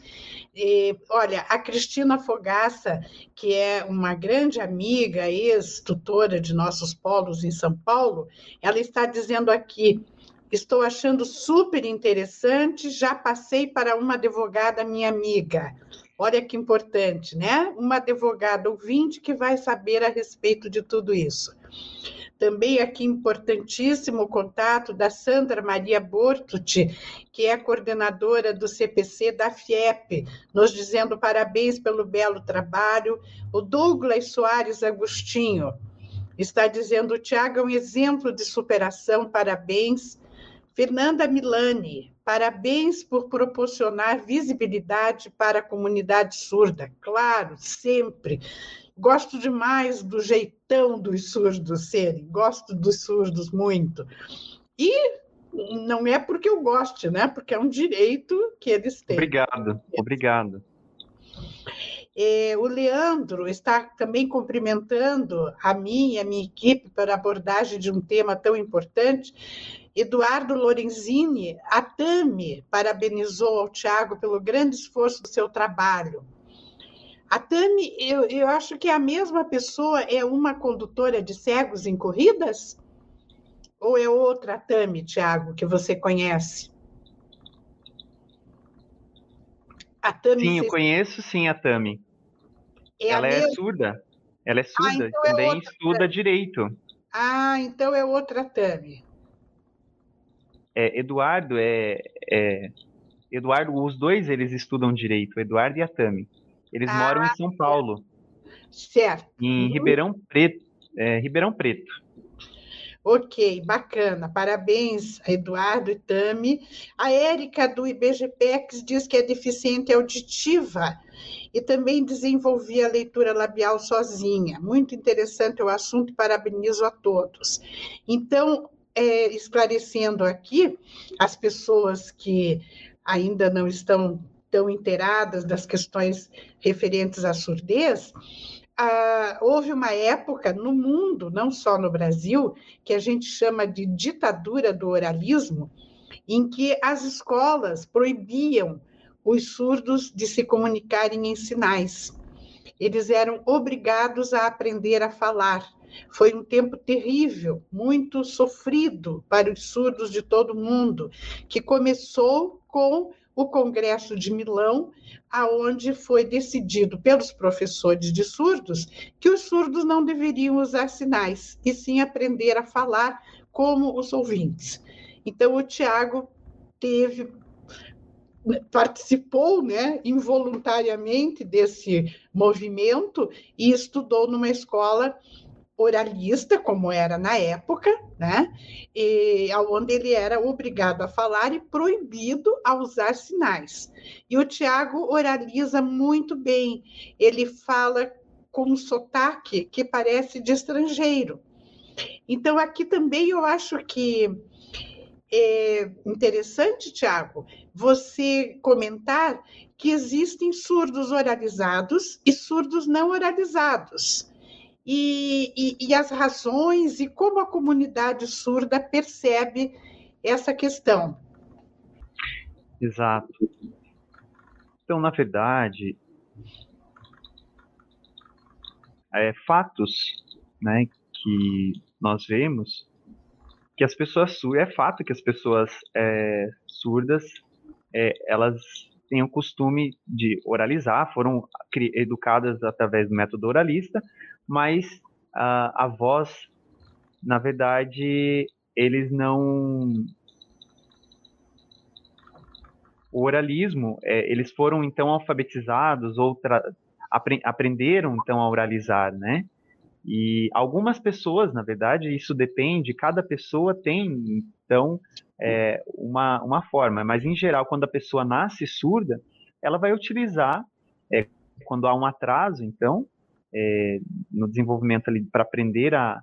É, olha, a Cristina Fogaça, que é uma grande amiga, ex-tutora de nossos polos em São Paulo, ela está dizendo aqui. Estou achando super interessante. Já passei para uma advogada, minha amiga. Olha que importante, né? Uma advogada ouvinte que vai saber a respeito de tudo isso. Também aqui importantíssimo o contato da Sandra Maria Bortucci, que é coordenadora do CPC da FIEP, nos dizendo parabéns pelo belo trabalho. O Douglas Soares Agostinho está dizendo: Tiago é um exemplo de superação, parabéns. Fernanda Milani, parabéns por proporcionar visibilidade para a comunidade surda. Claro, sempre. Gosto demais do jeitão dos surdos serem, gosto dos surdos muito. E não é porque eu goste, né? Porque é um direito que eles têm. Obrigado, obrigado. É, o Leandro está também cumprimentando a mim e a minha equipe para a abordagem de um tema tão importante. Eduardo Lorenzini, a Tami, parabenizou ao Tiago pelo grande esforço do seu trabalho. A Tami, eu, eu acho que a mesma pessoa é uma condutora de cegos em corridas? Ou é outra Tami, Tiago, que você conhece? A Tami, sim, eu conheço sim a Tami. É Ela a é surda. Ela é ah, surda, ah, então também é estuda direito. Ah, então é outra Tami é, Eduardo é, é, Eduardo, os dois eles estudam direito, Eduardo e a Tami. Eles ah, moram em São Paulo. Certo. Em uhum. Ribeirão Preto, é, Ribeirão Preto. Ok, bacana. Parabéns, Eduardo e Tami. A Érica do IBGPEX diz que é deficiente auditiva e também desenvolvia a leitura labial sozinha. Muito interessante o assunto, parabenizo a todos. Então, é, esclarecendo aqui as pessoas que ainda não estão tão inteiradas das questões referentes à surdez, ah, houve uma época no mundo, não só no Brasil, que a gente chama de ditadura do oralismo, em que as escolas proibiam os surdos de se comunicarem em sinais. eles eram obrigados a aprender a falar. Foi um tempo terrível, muito sofrido para os surdos de todo o mundo, que começou com o Congresso de Milão, aonde foi decidido pelos professores de surdos que os surdos não deveriam usar sinais, e sim aprender a falar como os ouvintes. Então, o Tiago teve participou né, involuntariamente desse movimento e estudou numa escola oralista, como era na época, né? E onde ele era obrigado a falar e proibido a usar sinais. E o Tiago oraliza muito bem. Ele fala com um sotaque que parece de estrangeiro. Então aqui também eu acho que é interessante, Tiago, você comentar que existem surdos oralizados e surdos não oralizados. E, e, e, as razões e como a comunidade surda percebe essa questão. Exato. Então, na verdade, é, fatos né, que nós vemos que as pessoas é fato que as pessoas é, surdas, é, elas têm o costume de oralizar, foram educadas através do método oralista, mas a, a voz, na verdade, eles não. O oralismo, é, eles foram então alfabetizados ou apre aprenderam então a oralizar, né? E algumas pessoas, na verdade, isso depende, cada pessoa tem, então, é, uma, uma forma, mas em geral, quando a pessoa nasce surda, ela vai utilizar, é, quando há um atraso, então, é, no desenvolvimento ali para aprender a,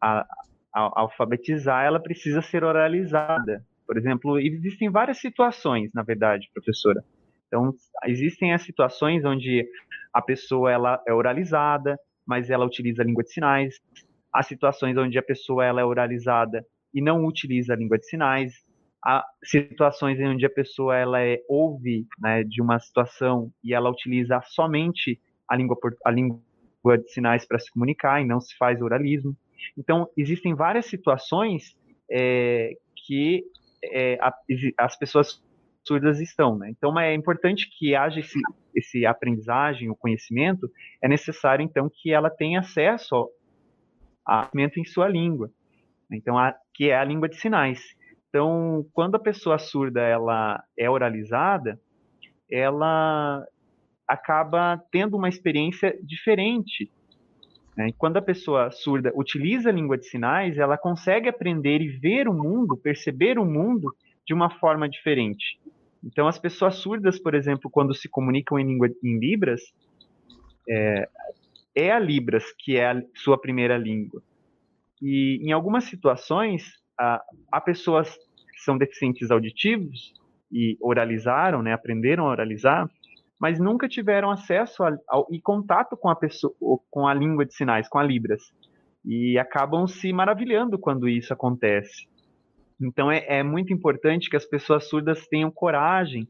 a, a, alfabetizar, ela precisa ser oralizada. Por exemplo, existem várias situações, na verdade, professora. Então, existem as situações onde a pessoa ela é oralizada, mas ela utiliza a língua de sinais. Há situações onde a pessoa ela é oralizada e não utiliza a língua de sinais. Há situações onde a pessoa ela é, ouve né, de uma situação e ela utiliza somente a língua, a língua de sinais para se comunicar e não se faz oralismo. Então, existem várias situações é, que é, a, as pessoas surdas estão. Né? Então, é importante que haja esse, esse aprendizagem, o conhecimento, é necessário, então, que ela tenha acesso ao conhecimento em sua língua. Então, a, que é a língua de sinais. Então, quando a pessoa surda ela é oralizada, ela acaba tendo uma experiência diferente. Né? E quando a pessoa surda utiliza a língua de sinais, ela consegue aprender e ver o mundo, perceber o mundo de uma forma diferente. Então, as pessoas surdas, por exemplo, quando se comunicam em língua em libras, é, é a libras que é a sua primeira língua. E em algumas situações, há, pessoas que são deficientes auditivos e oralizaram, né, aprenderam a oralizar, mas nunca tiveram acesso a, ao, e contato com a pessoa, com a língua de sinais, com a libras, e acabam se maravilhando quando isso acontece. Então é, é muito importante que as pessoas surdas tenham coragem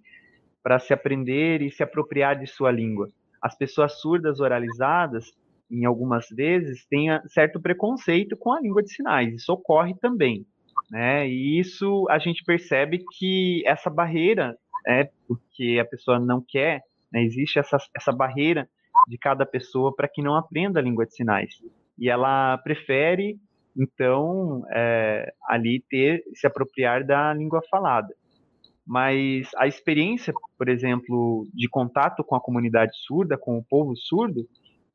para se aprender e se apropriar de sua língua. As pessoas surdas oralizadas, em algumas vezes, têm certo preconceito com a língua de sinais. Isso ocorre também. Né? E isso a gente percebe que essa barreira, é porque a pessoa não quer, né? existe essa, essa barreira de cada pessoa para que não aprenda a língua de sinais. E ela prefere então, é, ali ter, se apropriar da língua falada. Mas a experiência, por exemplo, de contato com a comunidade surda, com o povo surdo,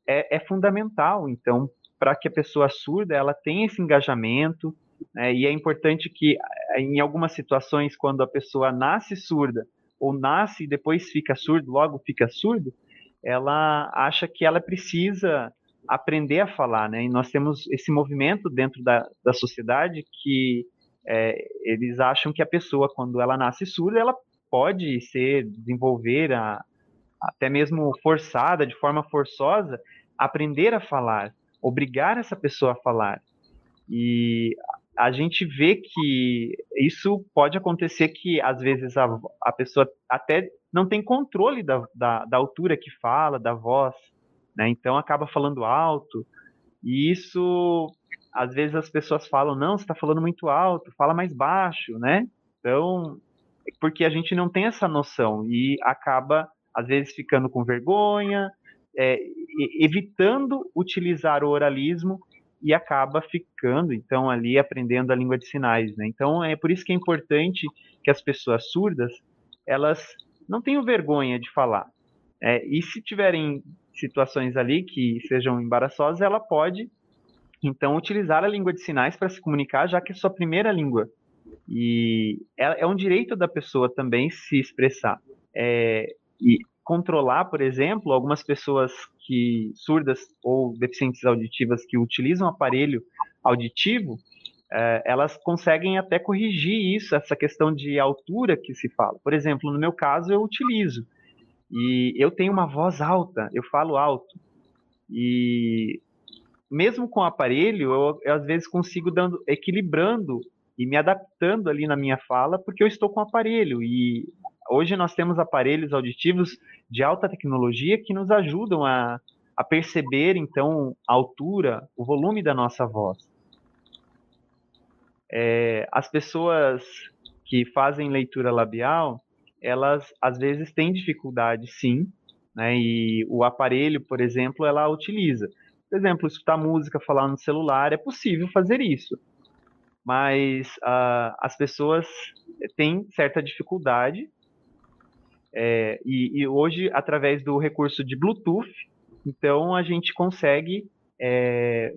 é, é fundamental. Então, para que a pessoa surda ela tenha esse engajamento, né, e é importante que, em algumas situações, quando a pessoa nasce surda, ou nasce e depois fica surdo, logo fica surdo, ela acha que ela precisa aprender a falar, né? E nós temos esse movimento dentro da, da sociedade que é, eles acham que a pessoa, quando ela nasce surda, ela pode ser, desenvolver, a, até mesmo forçada, de forma forçosa, aprender a falar, obrigar essa pessoa a falar. E a gente vê que isso pode acontecer que, às vezes, a, a pessoa até não tem controle da, da, da altura que fala, da voz, né? Então acaba falando alto, e isso às vezes as pessoas falam, não, você está falando muito alto, fala mais baixo, né? Então, porque a gente não tem essa noção e acaba às vezes ficando com vergonha, é, evitando utilizar o oralismo e acaba ficando, então, ali aprendendo a língua de sinais, né? Então, é por isso que é importante que as pessoas surdas, elas não tenham vergonha de falar. É, e se tiverem situações ali que sejam embaraçosas, ela pode, então, utilizar a língua de sinais para se comunicar, já que é sua primeira língua. E é, é um direito da pessoa também se expressar. É, e controlar, por exemplo, algumas pessoas que surdas ou deficientes auditivas que utilizam aparelho auditivo, é, elas conseguem até corrigir isso, essa questão de altura que se fala. Por exemplo, no meu caso, eu utilizo. E eu tenho uma voz alta, eu falo alto. E mesmo com o aparelho, eu, eu às vezes consigo dando, equilibrando e me adaptando ali na minha fala, porque eu estou com o aparelho. E hoje nós temos aparelhos auditivos de alta tecnologia que nos ajudam a, a perceber, então, a altura, o volume da nossa voz. É, as pessoas que fazem leitura labial, elas às vezes têm dificuldade, sim, né? E o aparelho, por exemplo, ela utiliza. Por exemplo, escutar música, falar no celular, é possível fazer isso. Mas uh, as pessoas têm certa dificuldade é, e, e, hoje, através do recurso de Bluetooth, então a gente consegue é,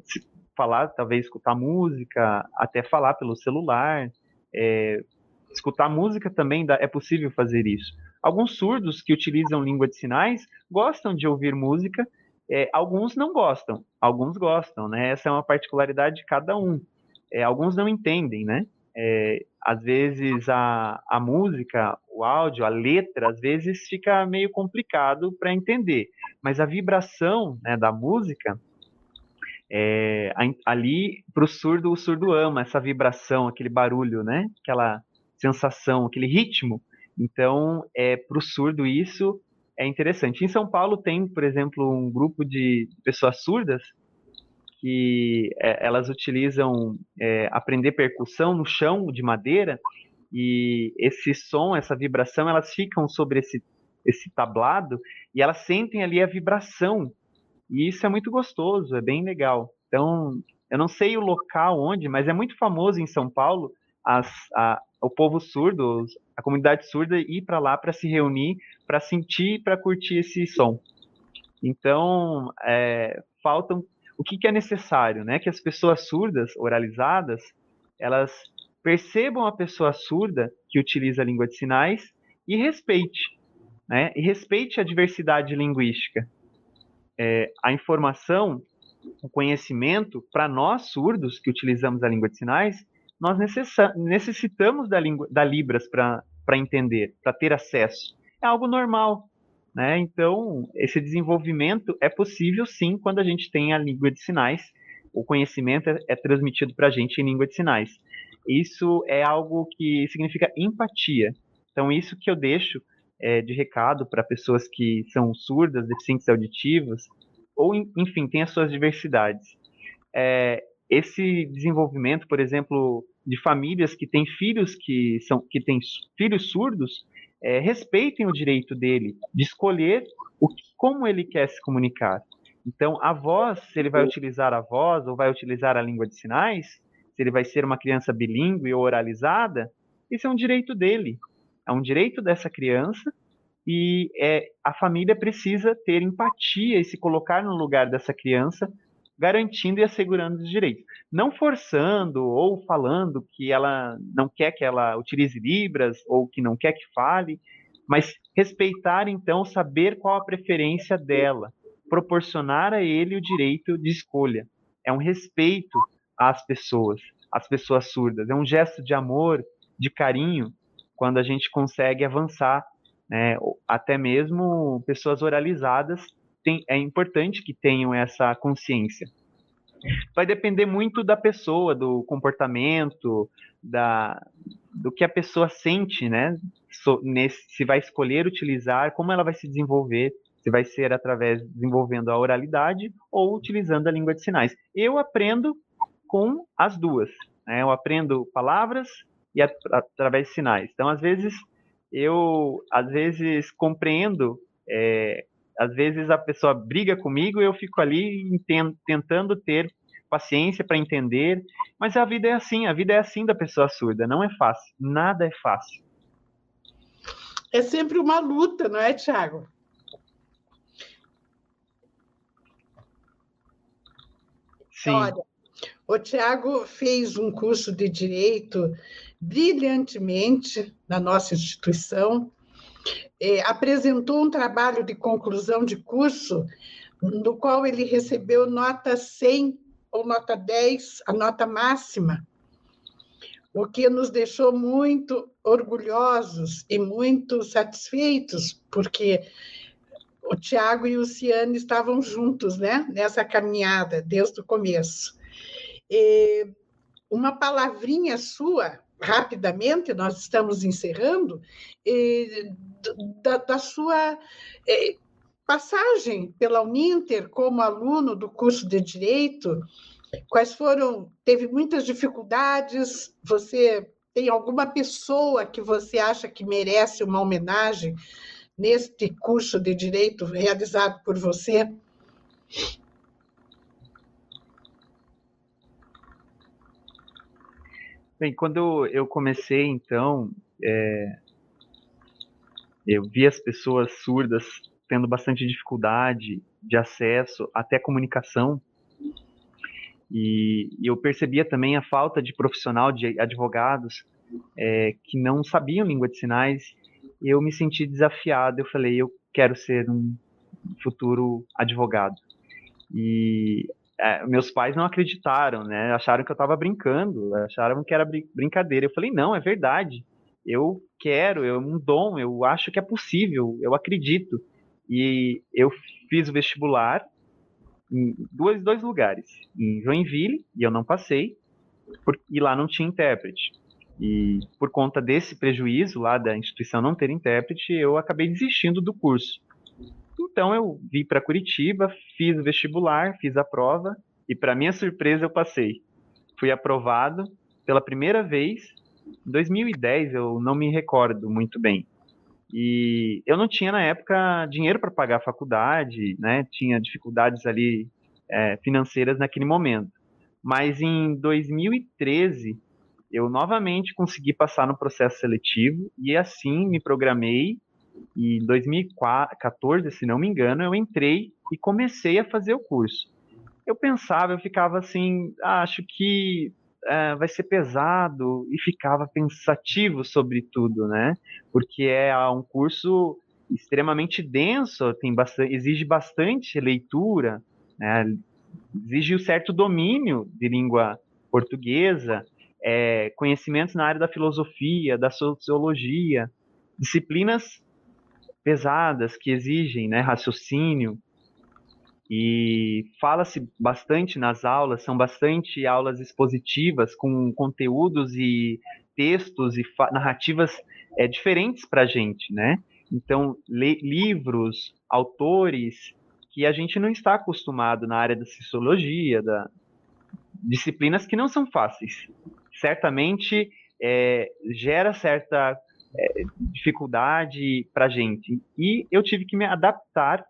falar, talvez escutar música, até falar pelo celular. É, escutar música também dá, é possível fazer isso. Alguns surdos que utilizam língua de sinais gostam de ouvir música, é, alguns não gostam, alguns gostam, né? Essa é uma particularidade de cada um. É, alguns não entendem, né? É, às vezes a, a música, o áudio, a letra, às vezes fica meio complicado para entender, mas a vibração né, da música, é, ali para o surdo, o surdo ama essa vibração, aquele barulho, né? Aquela sensação, aquele ritmo. Então, é, para o surdo isso é interessante. Em São Paulo tem, por exemplo, um grupo de pessoas surdas que é, elas utilizam é, aprender percussão no chão de madeira e esse som, essa vibração, elas ficam sobre esse, esse tablado e elas sentem ali a vibração. E isso é muito gostoso, é bem legal. Então, eu não sei o local onde, mas é muito famoso em São Paulo as, a, o povo surdo, a comunidade surda ir para lá para se reunir, para sentir, para curtir esse som. Então, é, faltam o que, que é necessário, né? Que as pessoas surdas, oralizadas, elas percebam a pessoa surda que utiliza a língua de sinais e respeite, né? E respeite a diversidade linguística. É, a informação, o conhecimento, para nós surdos que utilizamos a língua de sinais, nós necessitamos da, língua, da Libras para entender, para ter acesso. É algo normal. Né? Então, esse desenvolvimento é possível sim quando a gente tem a língua de sinais, o conhecimento é, é transmitido para a gente em língua de sinais. Isso é algo que significa empatia. Então, isso que eu deixo é, de recado para pessoas que são surdas, deficientes auditivas, ou, enfim, têm as suas diversidades. É, esse desenvolvimento, por exemplo, de famílias que têm filhos que são que têm filhos surdos, é, respeitem o direito dele de escolher o que, como ele quer se comunicar. Então, a voz, se ele vai utilizar a voz ou vai utilizar a língua de sinais, se ele vai ser uma criança bilíngue ou oralizada, isso é um direito dele. É um direito dessa criança e é, a família precisa ter empatia e se colocar no lugar dessa criança garantindo e assegurando os direitos. Não forçando ou falando que ela não quer que ela utilize Libras ou que não quer que fale, mas respeitar, então, saber qual a preferência dela, proporcionar a ele o direito de escolha. É um respeito às pessoas, às pessoas surdas. É um gesto de amor, de carinho, quando a gente consegue avançar. Né? Até mesmo pessoas oralizadas tem, é importante que tenham essa consciência. Vai depender muito da pessoa, do comportamento, da, do que a pessoa sente, né? So, nesse, se vai escolher utilizar, como ela vai se desenvolver, se vai ser através desenvolvendo a oralidade ou utilizando a língua de sinais. Eu aprendo com as duas. Né? Eu aprendo palavras e através de sinais. Então, às vezes eu, às vezes compreendo, é, às vezes a pessoa briga comigo e eu fico ali tentando ter paciência para entender, mas a vida é assim, a vida é assim da pessoa surda, não é fácil, nada é fácil. É sempre uma luta, não é, Tiago? Sim. Olha, o Tiago fez um curso de direito brilhantemente na nossa instituição, é, apresentou um trabalho de conclusão de curso, no qual ele recebeu nota 100 ou nota 10, a nota máxima, o que nos deixou muito orgulhosos e muito satisfeitos, porque o Tiago e o Ciane estavam juntos né, nessa caminhada desde o começo. E uma palavrinha sua, rapidamente, nós estamos encerrando, e, da, da, sua é, passagem pela Uninter como aluno do curso de Direito, quais foram, teve muitas dificuldades, você tem alguma pessoa que você acha que merece uma homenagem neste curso de Direito realizado por você? Bem, quando eu comecei, então, é, eu vi as pessoas surdas tendo bastante dificuldade de acesso até comunicação. E, e eu percebia também a falta de profissional, de advogados, é, que não sabiam língua de sinais. Eu me senti desafiado. Eu falei, eu quero ser um futuro advogado. E é, meus pais não acreditaram, né? Acharam que eu estava brincando, acharam que era brincadeira. Eu falei, não, é verdade. Eu quero, é um dom, eu acho que é possível, eu acredito. E eu fiz o vestibular em dois, dois lugares, em Joinville, e eu não passei, por, e lá não tinha intérprete. E por conta desse prejuízo lá da instituição não ter intérprete, eu acabei desistindo do curso. Então eu vim para Curitiba, fiz o vestibular, fiz a prova, e para minha surpresa eu passei. Fui aprovado pela primeira vez em 2010, eu não me recordo muito bem. E eu não tinha na época dinheiro para pagar a faculdade, né? Tinha dificuldades ali é, financeiras naquele momento. Mas em 2013 eu novamente consegui passar no processo seletivo e assim me programei. E em 2014, se não me engano, eu entrei e comecei a fazer o curso. Eu pensava, eu ficava assim, ah, acho que é, vai ser pesado e ficava pensativo sobre tudo, né? Porque é um curso extremamente denso, tem bastante, exige bastante leitura, né? exige um certo domínio de língua portuguesa, é, conhecimentos na área da filosofia, da sociologia, disciplinas pesadas que exigem né, raciocínio, e fala-se bastante nas aulas, são bastante aulas expositivas com conteúdos e textos e narrativas é, diferentes para a gente, né? Então, livros, autores que a gente não está acostumado na área da sociologia, da disciplinas que não são fáceis. Certamente é, gera certa é, dificuldade para gente. E eu tive que me adaptar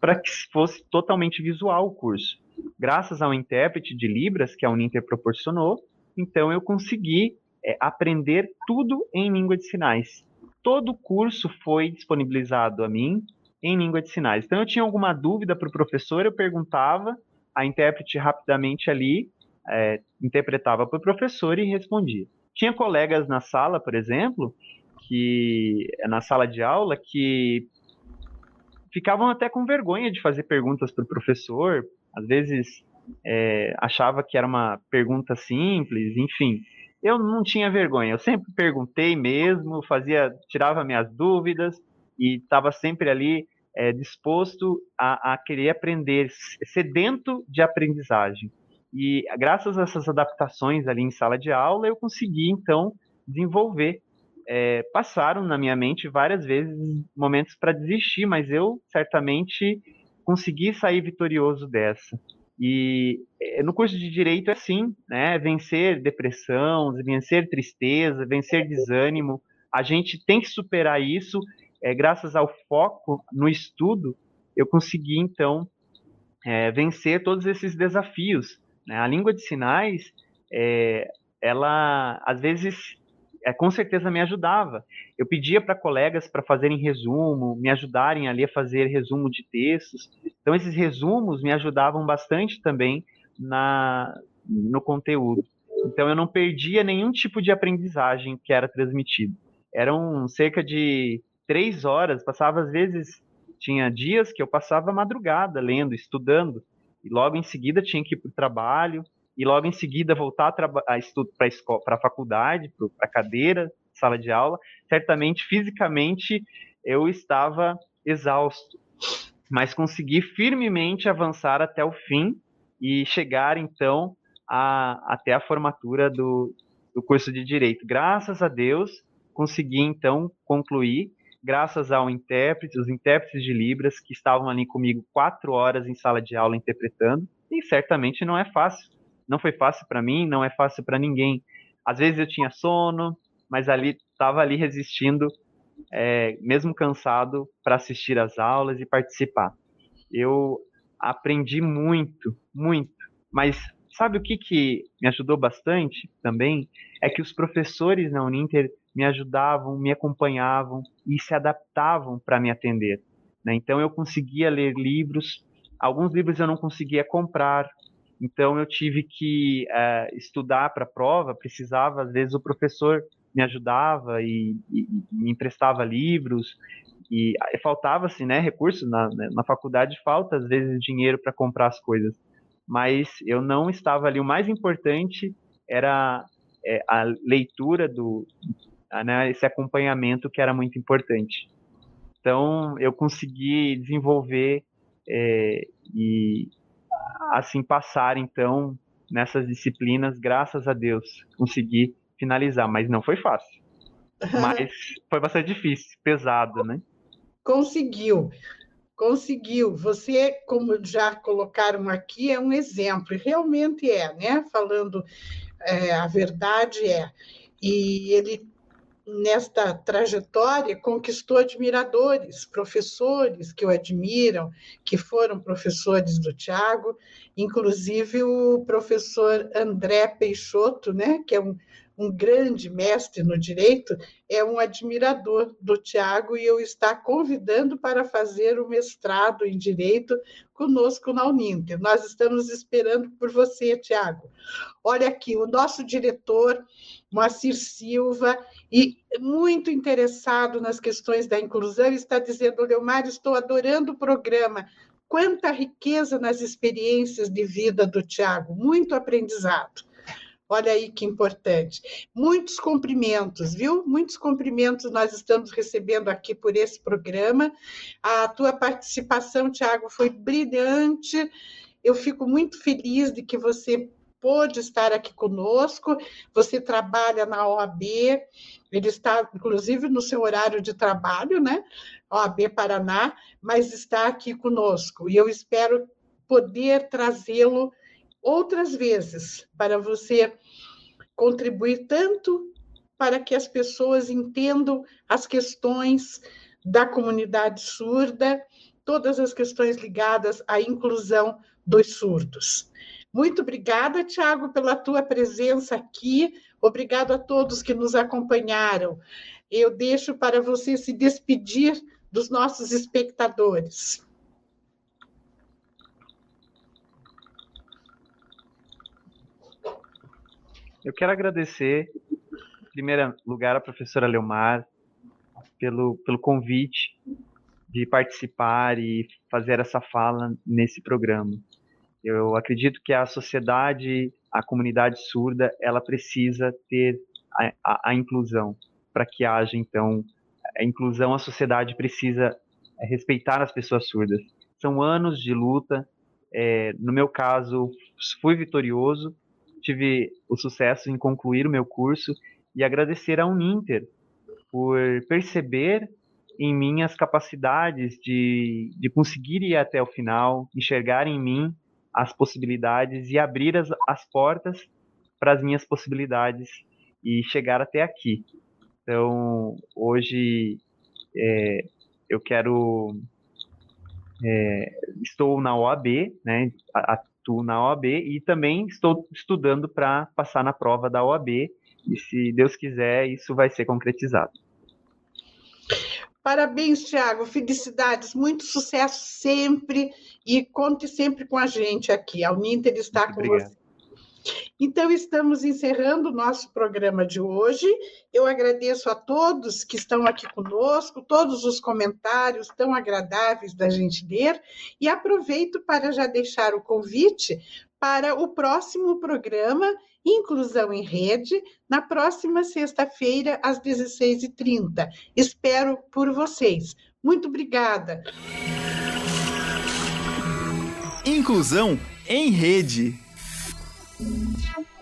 para que fosse totalmente visual o curso. Graças ao intérprete de Libras que a Uninter proporcionou, então eu consegui é, aprender tudo em língua de sinais. Todo o curso foi disponibilizado a mim em língua de sinais. Então eu tinha alguma dúvida para o professor, eu perguntava, a intérprete rapidamente ali é, interpretava para o professor e respondia. Tinha colegas na sala, por exemplo, que na sala de aula que ficavam até com vergonha de fazer perguntas para o professor, às vezes é, achava que era uma pergunta simples, enfim. Eu não tinha vergonha, eu sempre perguntei mesmo, fazia, tirava minhas dúvidas e estava sempre ali é, disposto a, a querer aprender, sedento de aprendizagem. E graças a essas adaptações ali em sala de aula, eu consegui então desenvolver é, passaram na minha mente várias vezes momentos para desistir, mas eu certamente consegui sair vitorioso dessa. E é, no curso de direito é assim, né? Vencer depressão, vencer tristeza, vencer desânimo. A gente tem que superar isso. É, graças ao foco no estudo, eu consegui então é, vencer todos esses desafios. Né? A língua de sinais, é, ela às vezes é, com certeza me ajudava. Eu pedia para colegas para fazerem resumo, me ajudarem ali a fazer resumo de textos. Então esses resumos me ajudavam bastante também na no conteúdo. Então eu não perdia nenhum tipo de aprendizagem que era transmitido. Eram cerca de três horas, passava às vezes tinha dias que eu passava madrugada lendo, estudando, e logo em seguida tinha que ir para o trabalho, e logo em seguida voltar a, estudo para a faculdade, para a cadeira, sala de aula, certamente fisicamente eu estava exausto, mas consegui firmemente avançar até o fim e chegar então a, até a formatura do, do curso de direito. Graças a Deus consegui então concluir, graças ao intérprete, os intérpretes de libras que estavam ali comigo quatro horas em sala de aula interpretando. E certamente não é fácil não foi fácil para mim, não é fácil para ninguém. Às vezes eu tinha sono, mas ali estava ali resistindo, é, mesmo cansado, para assistir às aulas e participar. Eu aprendi muito, muito. Mas sabe o que, que me ajudou bastante também? É que os professores na Uninter me ajudavam, me acompanhavam e se adaptavam para me atender. Né? Então eu conseguia ler livros, alguns livros eu não conseguia comprar, então eu tive que uh, estudar para a prova, precisava, às vezes o professor me ajudava e, e, me emprestava livros, e, e faltava assim, né, recursos na, né, na faculdade falta às vezes dinheiro para comprar as coisas, mas eu não estava ali. O mais importante era é, a leitura do, né, esse acompanhamento que era muito importante. Então eu consegui desenvolver é, e assim passar então nessas disciplinas, graças a Deus, consegui finalizar, mas não foi fácil. *laughs* Mas foi bastante difícil, pesado, né? Conseguiu. Conseguiu. Você, como já colocaram aqui, é um exemplo, e realmente é, né? Falando é, a verdade é. E ele nesta trajetória, conquistou admiradores, professores que o admiram, que foram professores do Tiago, inclusive o professor André Peixoto, né, que é um, um grande mestre no direito, é um admirador do Tiago e eu está convidando para fazer o mestrado em direito conosco na Uninter. Nós estamos esperando por você, Tiago. Olha aqui, o nosso diretor, Moacir Silva, e muito interessado nas questões da inclusão, está dizendo: Leomar, estou adorando o programa. Quanta riqueza nas experiências de vida do Tiago, muito aprendizado. Olha aí que importante. Muitos cumprimentos, viu? Muitos cumprimentos nós estamos recebendo aqui por esse programa. A tua participação, Tiago, foi brilhante. Eu fico muito feliz de que você pôde estar aqui conosco. Você trabalha na OAB, ele está, inclusive, no seu horário de trabalho, né? OAB Paraná, mas está aqui conosco. E eu espero poder trazê-lo outras vezes para você contribuir tanto para que as pessoas entendam as questões da comunidade surda, todas as questões ligadas à inclusão dos surdos. Muito obrigada, Tiago, pela tua presença aqui. Obrigado a todos que nos acompanharam. Eu deixo para você se despedir dos nossos espectadores. Eu quero agradecer, em primeiro lugar, a professora Leomar pelo, pelo convite de participar e fazer essa fala nesse programa. Eu acredito que a sociedade, a comunidade surda, ela precisa ter a, a, a inclusão para que haja, então, a inclusão, a sociedade precisa respeitar as pessoas surdas. São anos de luta. É, no meu caso, fui vitorioso, tive o sucesso em concluir o meu curso e agradecer a Uninter por perceber em mim as capacidades de, de conseguir ir até o final, enxergar em mim as possibilidades e abrir as, as portas para as minhas possibilidades e chegar até aqui. Então, hoje é, eu quero. É, estou na OAB, né, atuo na OAB e também estou estudando para passar na prova da OAB. E se Deus quiser, isso vai ser concretizado. Parabéns, Tiago. Felicidades, muito sucesso sempre e conte sempre com a gente aqui. A Uninter está muito com obrigado. você. Então, estamos encerrando o nosso programa de hoje. Eu agradeço a todos que estão aqui conosco, todos os comentários tão agradáveis da gente ler, e aproveito para já deixar o convite para o próximo programa Inclusão em Rede, na próxima sexta-feira, às 16h30. Espero por vocês. Muito obrigada. Inclusão em Rede. Tchau.